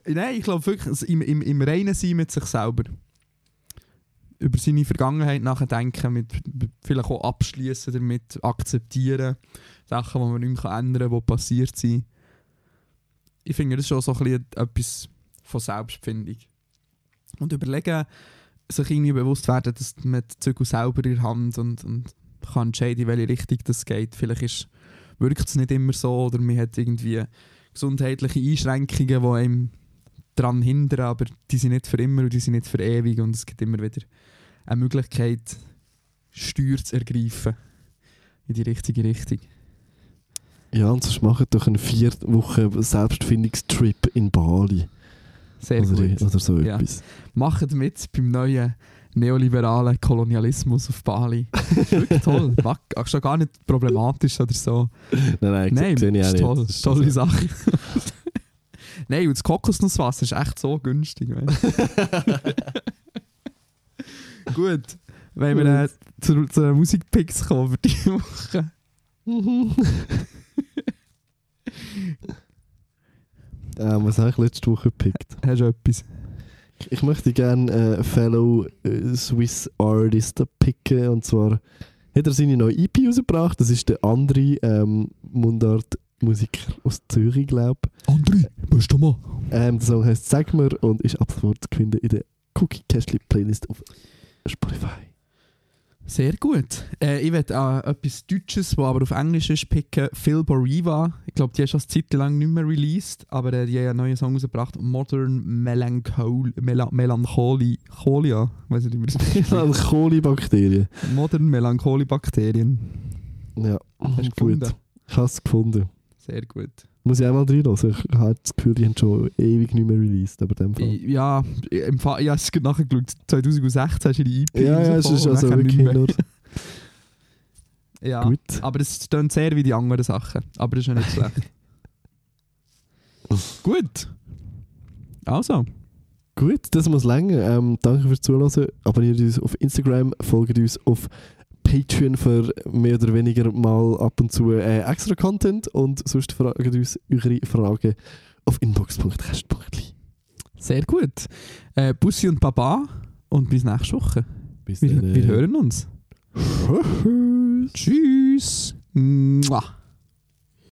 Nein, ich glaube wirklich, im, im, im Reinen sein mit sich selber. Über seine Vergangenheit nachdenken, mit, vielleicht auch abschließen damit, akzeptieren, Sachen, die man nicht mehr ändern kann, die passiert sind. Ich finde das schon so ein bisschen etwas von Selbstfindung. Und überlegen, sich irgendwie bewusst werden, dass man die Zügel selber in der Hand und, und kann entscheiden, in welche Richtung das geht. Vielleicht ist, wirkt es nicht immer so oder man hat irgendwie gesundheitliche Einschränkungen, die einem daran hindern, aber die sind nicht für immer und die sind nicht für ewig und es gibt immer wieder eine Möglichkeit, Steuer zu ergreifen in die richtige Richtung. Ja, und sonst macht doch einen vier Wochen Selbstfindungstrip in Bali. Sehr oder, gut. oder so Ja. etwas. Macht mit beim neuen neoliberalen Kolonialismus auf Bali. *laughs* ist wirklich toll. Auch schon gar nicht problematisch oder so. Nein, nein, Nein, sehe ich auch nicht. toll. Das ist Tolle so. Sache. *laughs* Nein, und das Kokosnusswasser ist echt so günstig. *laughs* Gut, wenn wir äh, zu, zu den Musikpicks kommen für diese Woche. Ähm, was habe ich letzte Woche gepickt? Hast du etwas? Ich möchte gerne äh, Fellow äh, Swiss Artist picken. Und zwar hat er seine neue EP rausgebracht. Das ist der andere ähm, Mundart Musiker aus Zürich, glaube André, bist du mal? ähm, Der Song heißt Sag mir und ist ab sofort zu finden in der Cookie Cashly Playlist auf Spotify. Sehr gut. Äh, ich werde äh, etwas Deutsches, das aber auf Englisch ist, picken. Phil Boriva. Ich glaube, die ist schon eine Zeit lang nicht mehr released, aber äh, die haben einen neuen Song rausgebracht. Modern Melanchol Mela Melancholy. Cholia. Weiß nicht, wie man das *laughs* spricht. Alkoholibakterien. Modern Melancholy Bakterien. Ja, Hast du gut. gefunden? Ich habe es gefunden. Sehr gut. Muss ich auch mal reinlassen. Ich habe das Gefühl, die haben schon ewig nicht mehr released, aber dem Fall. Ja, im Fall, habe es gerade nachgeschaut. 2016 ist die EP Ja, ja, es ist also nachher wirklich nur *laughs* Ja, gut. aber es klingt sehr wie die anderen Sachen. Aber das ist ja nicht schlecht. *laughs* gut. Also, Gut, das muss länger. Ähm, danke fürs Zuhören. Abonniert uns auf Instagram, folgt uns auf Patreon für mehr oder weniger mal ab und zu äh, extra Content und sonst fragt uns eure Fragen auf inbox.cast.li. sehr gut. Äh, Bussi und Baba und bis nächste Woche. Bis Wir, dann. wir hören uns. Tschüss. Tschüss. Mua.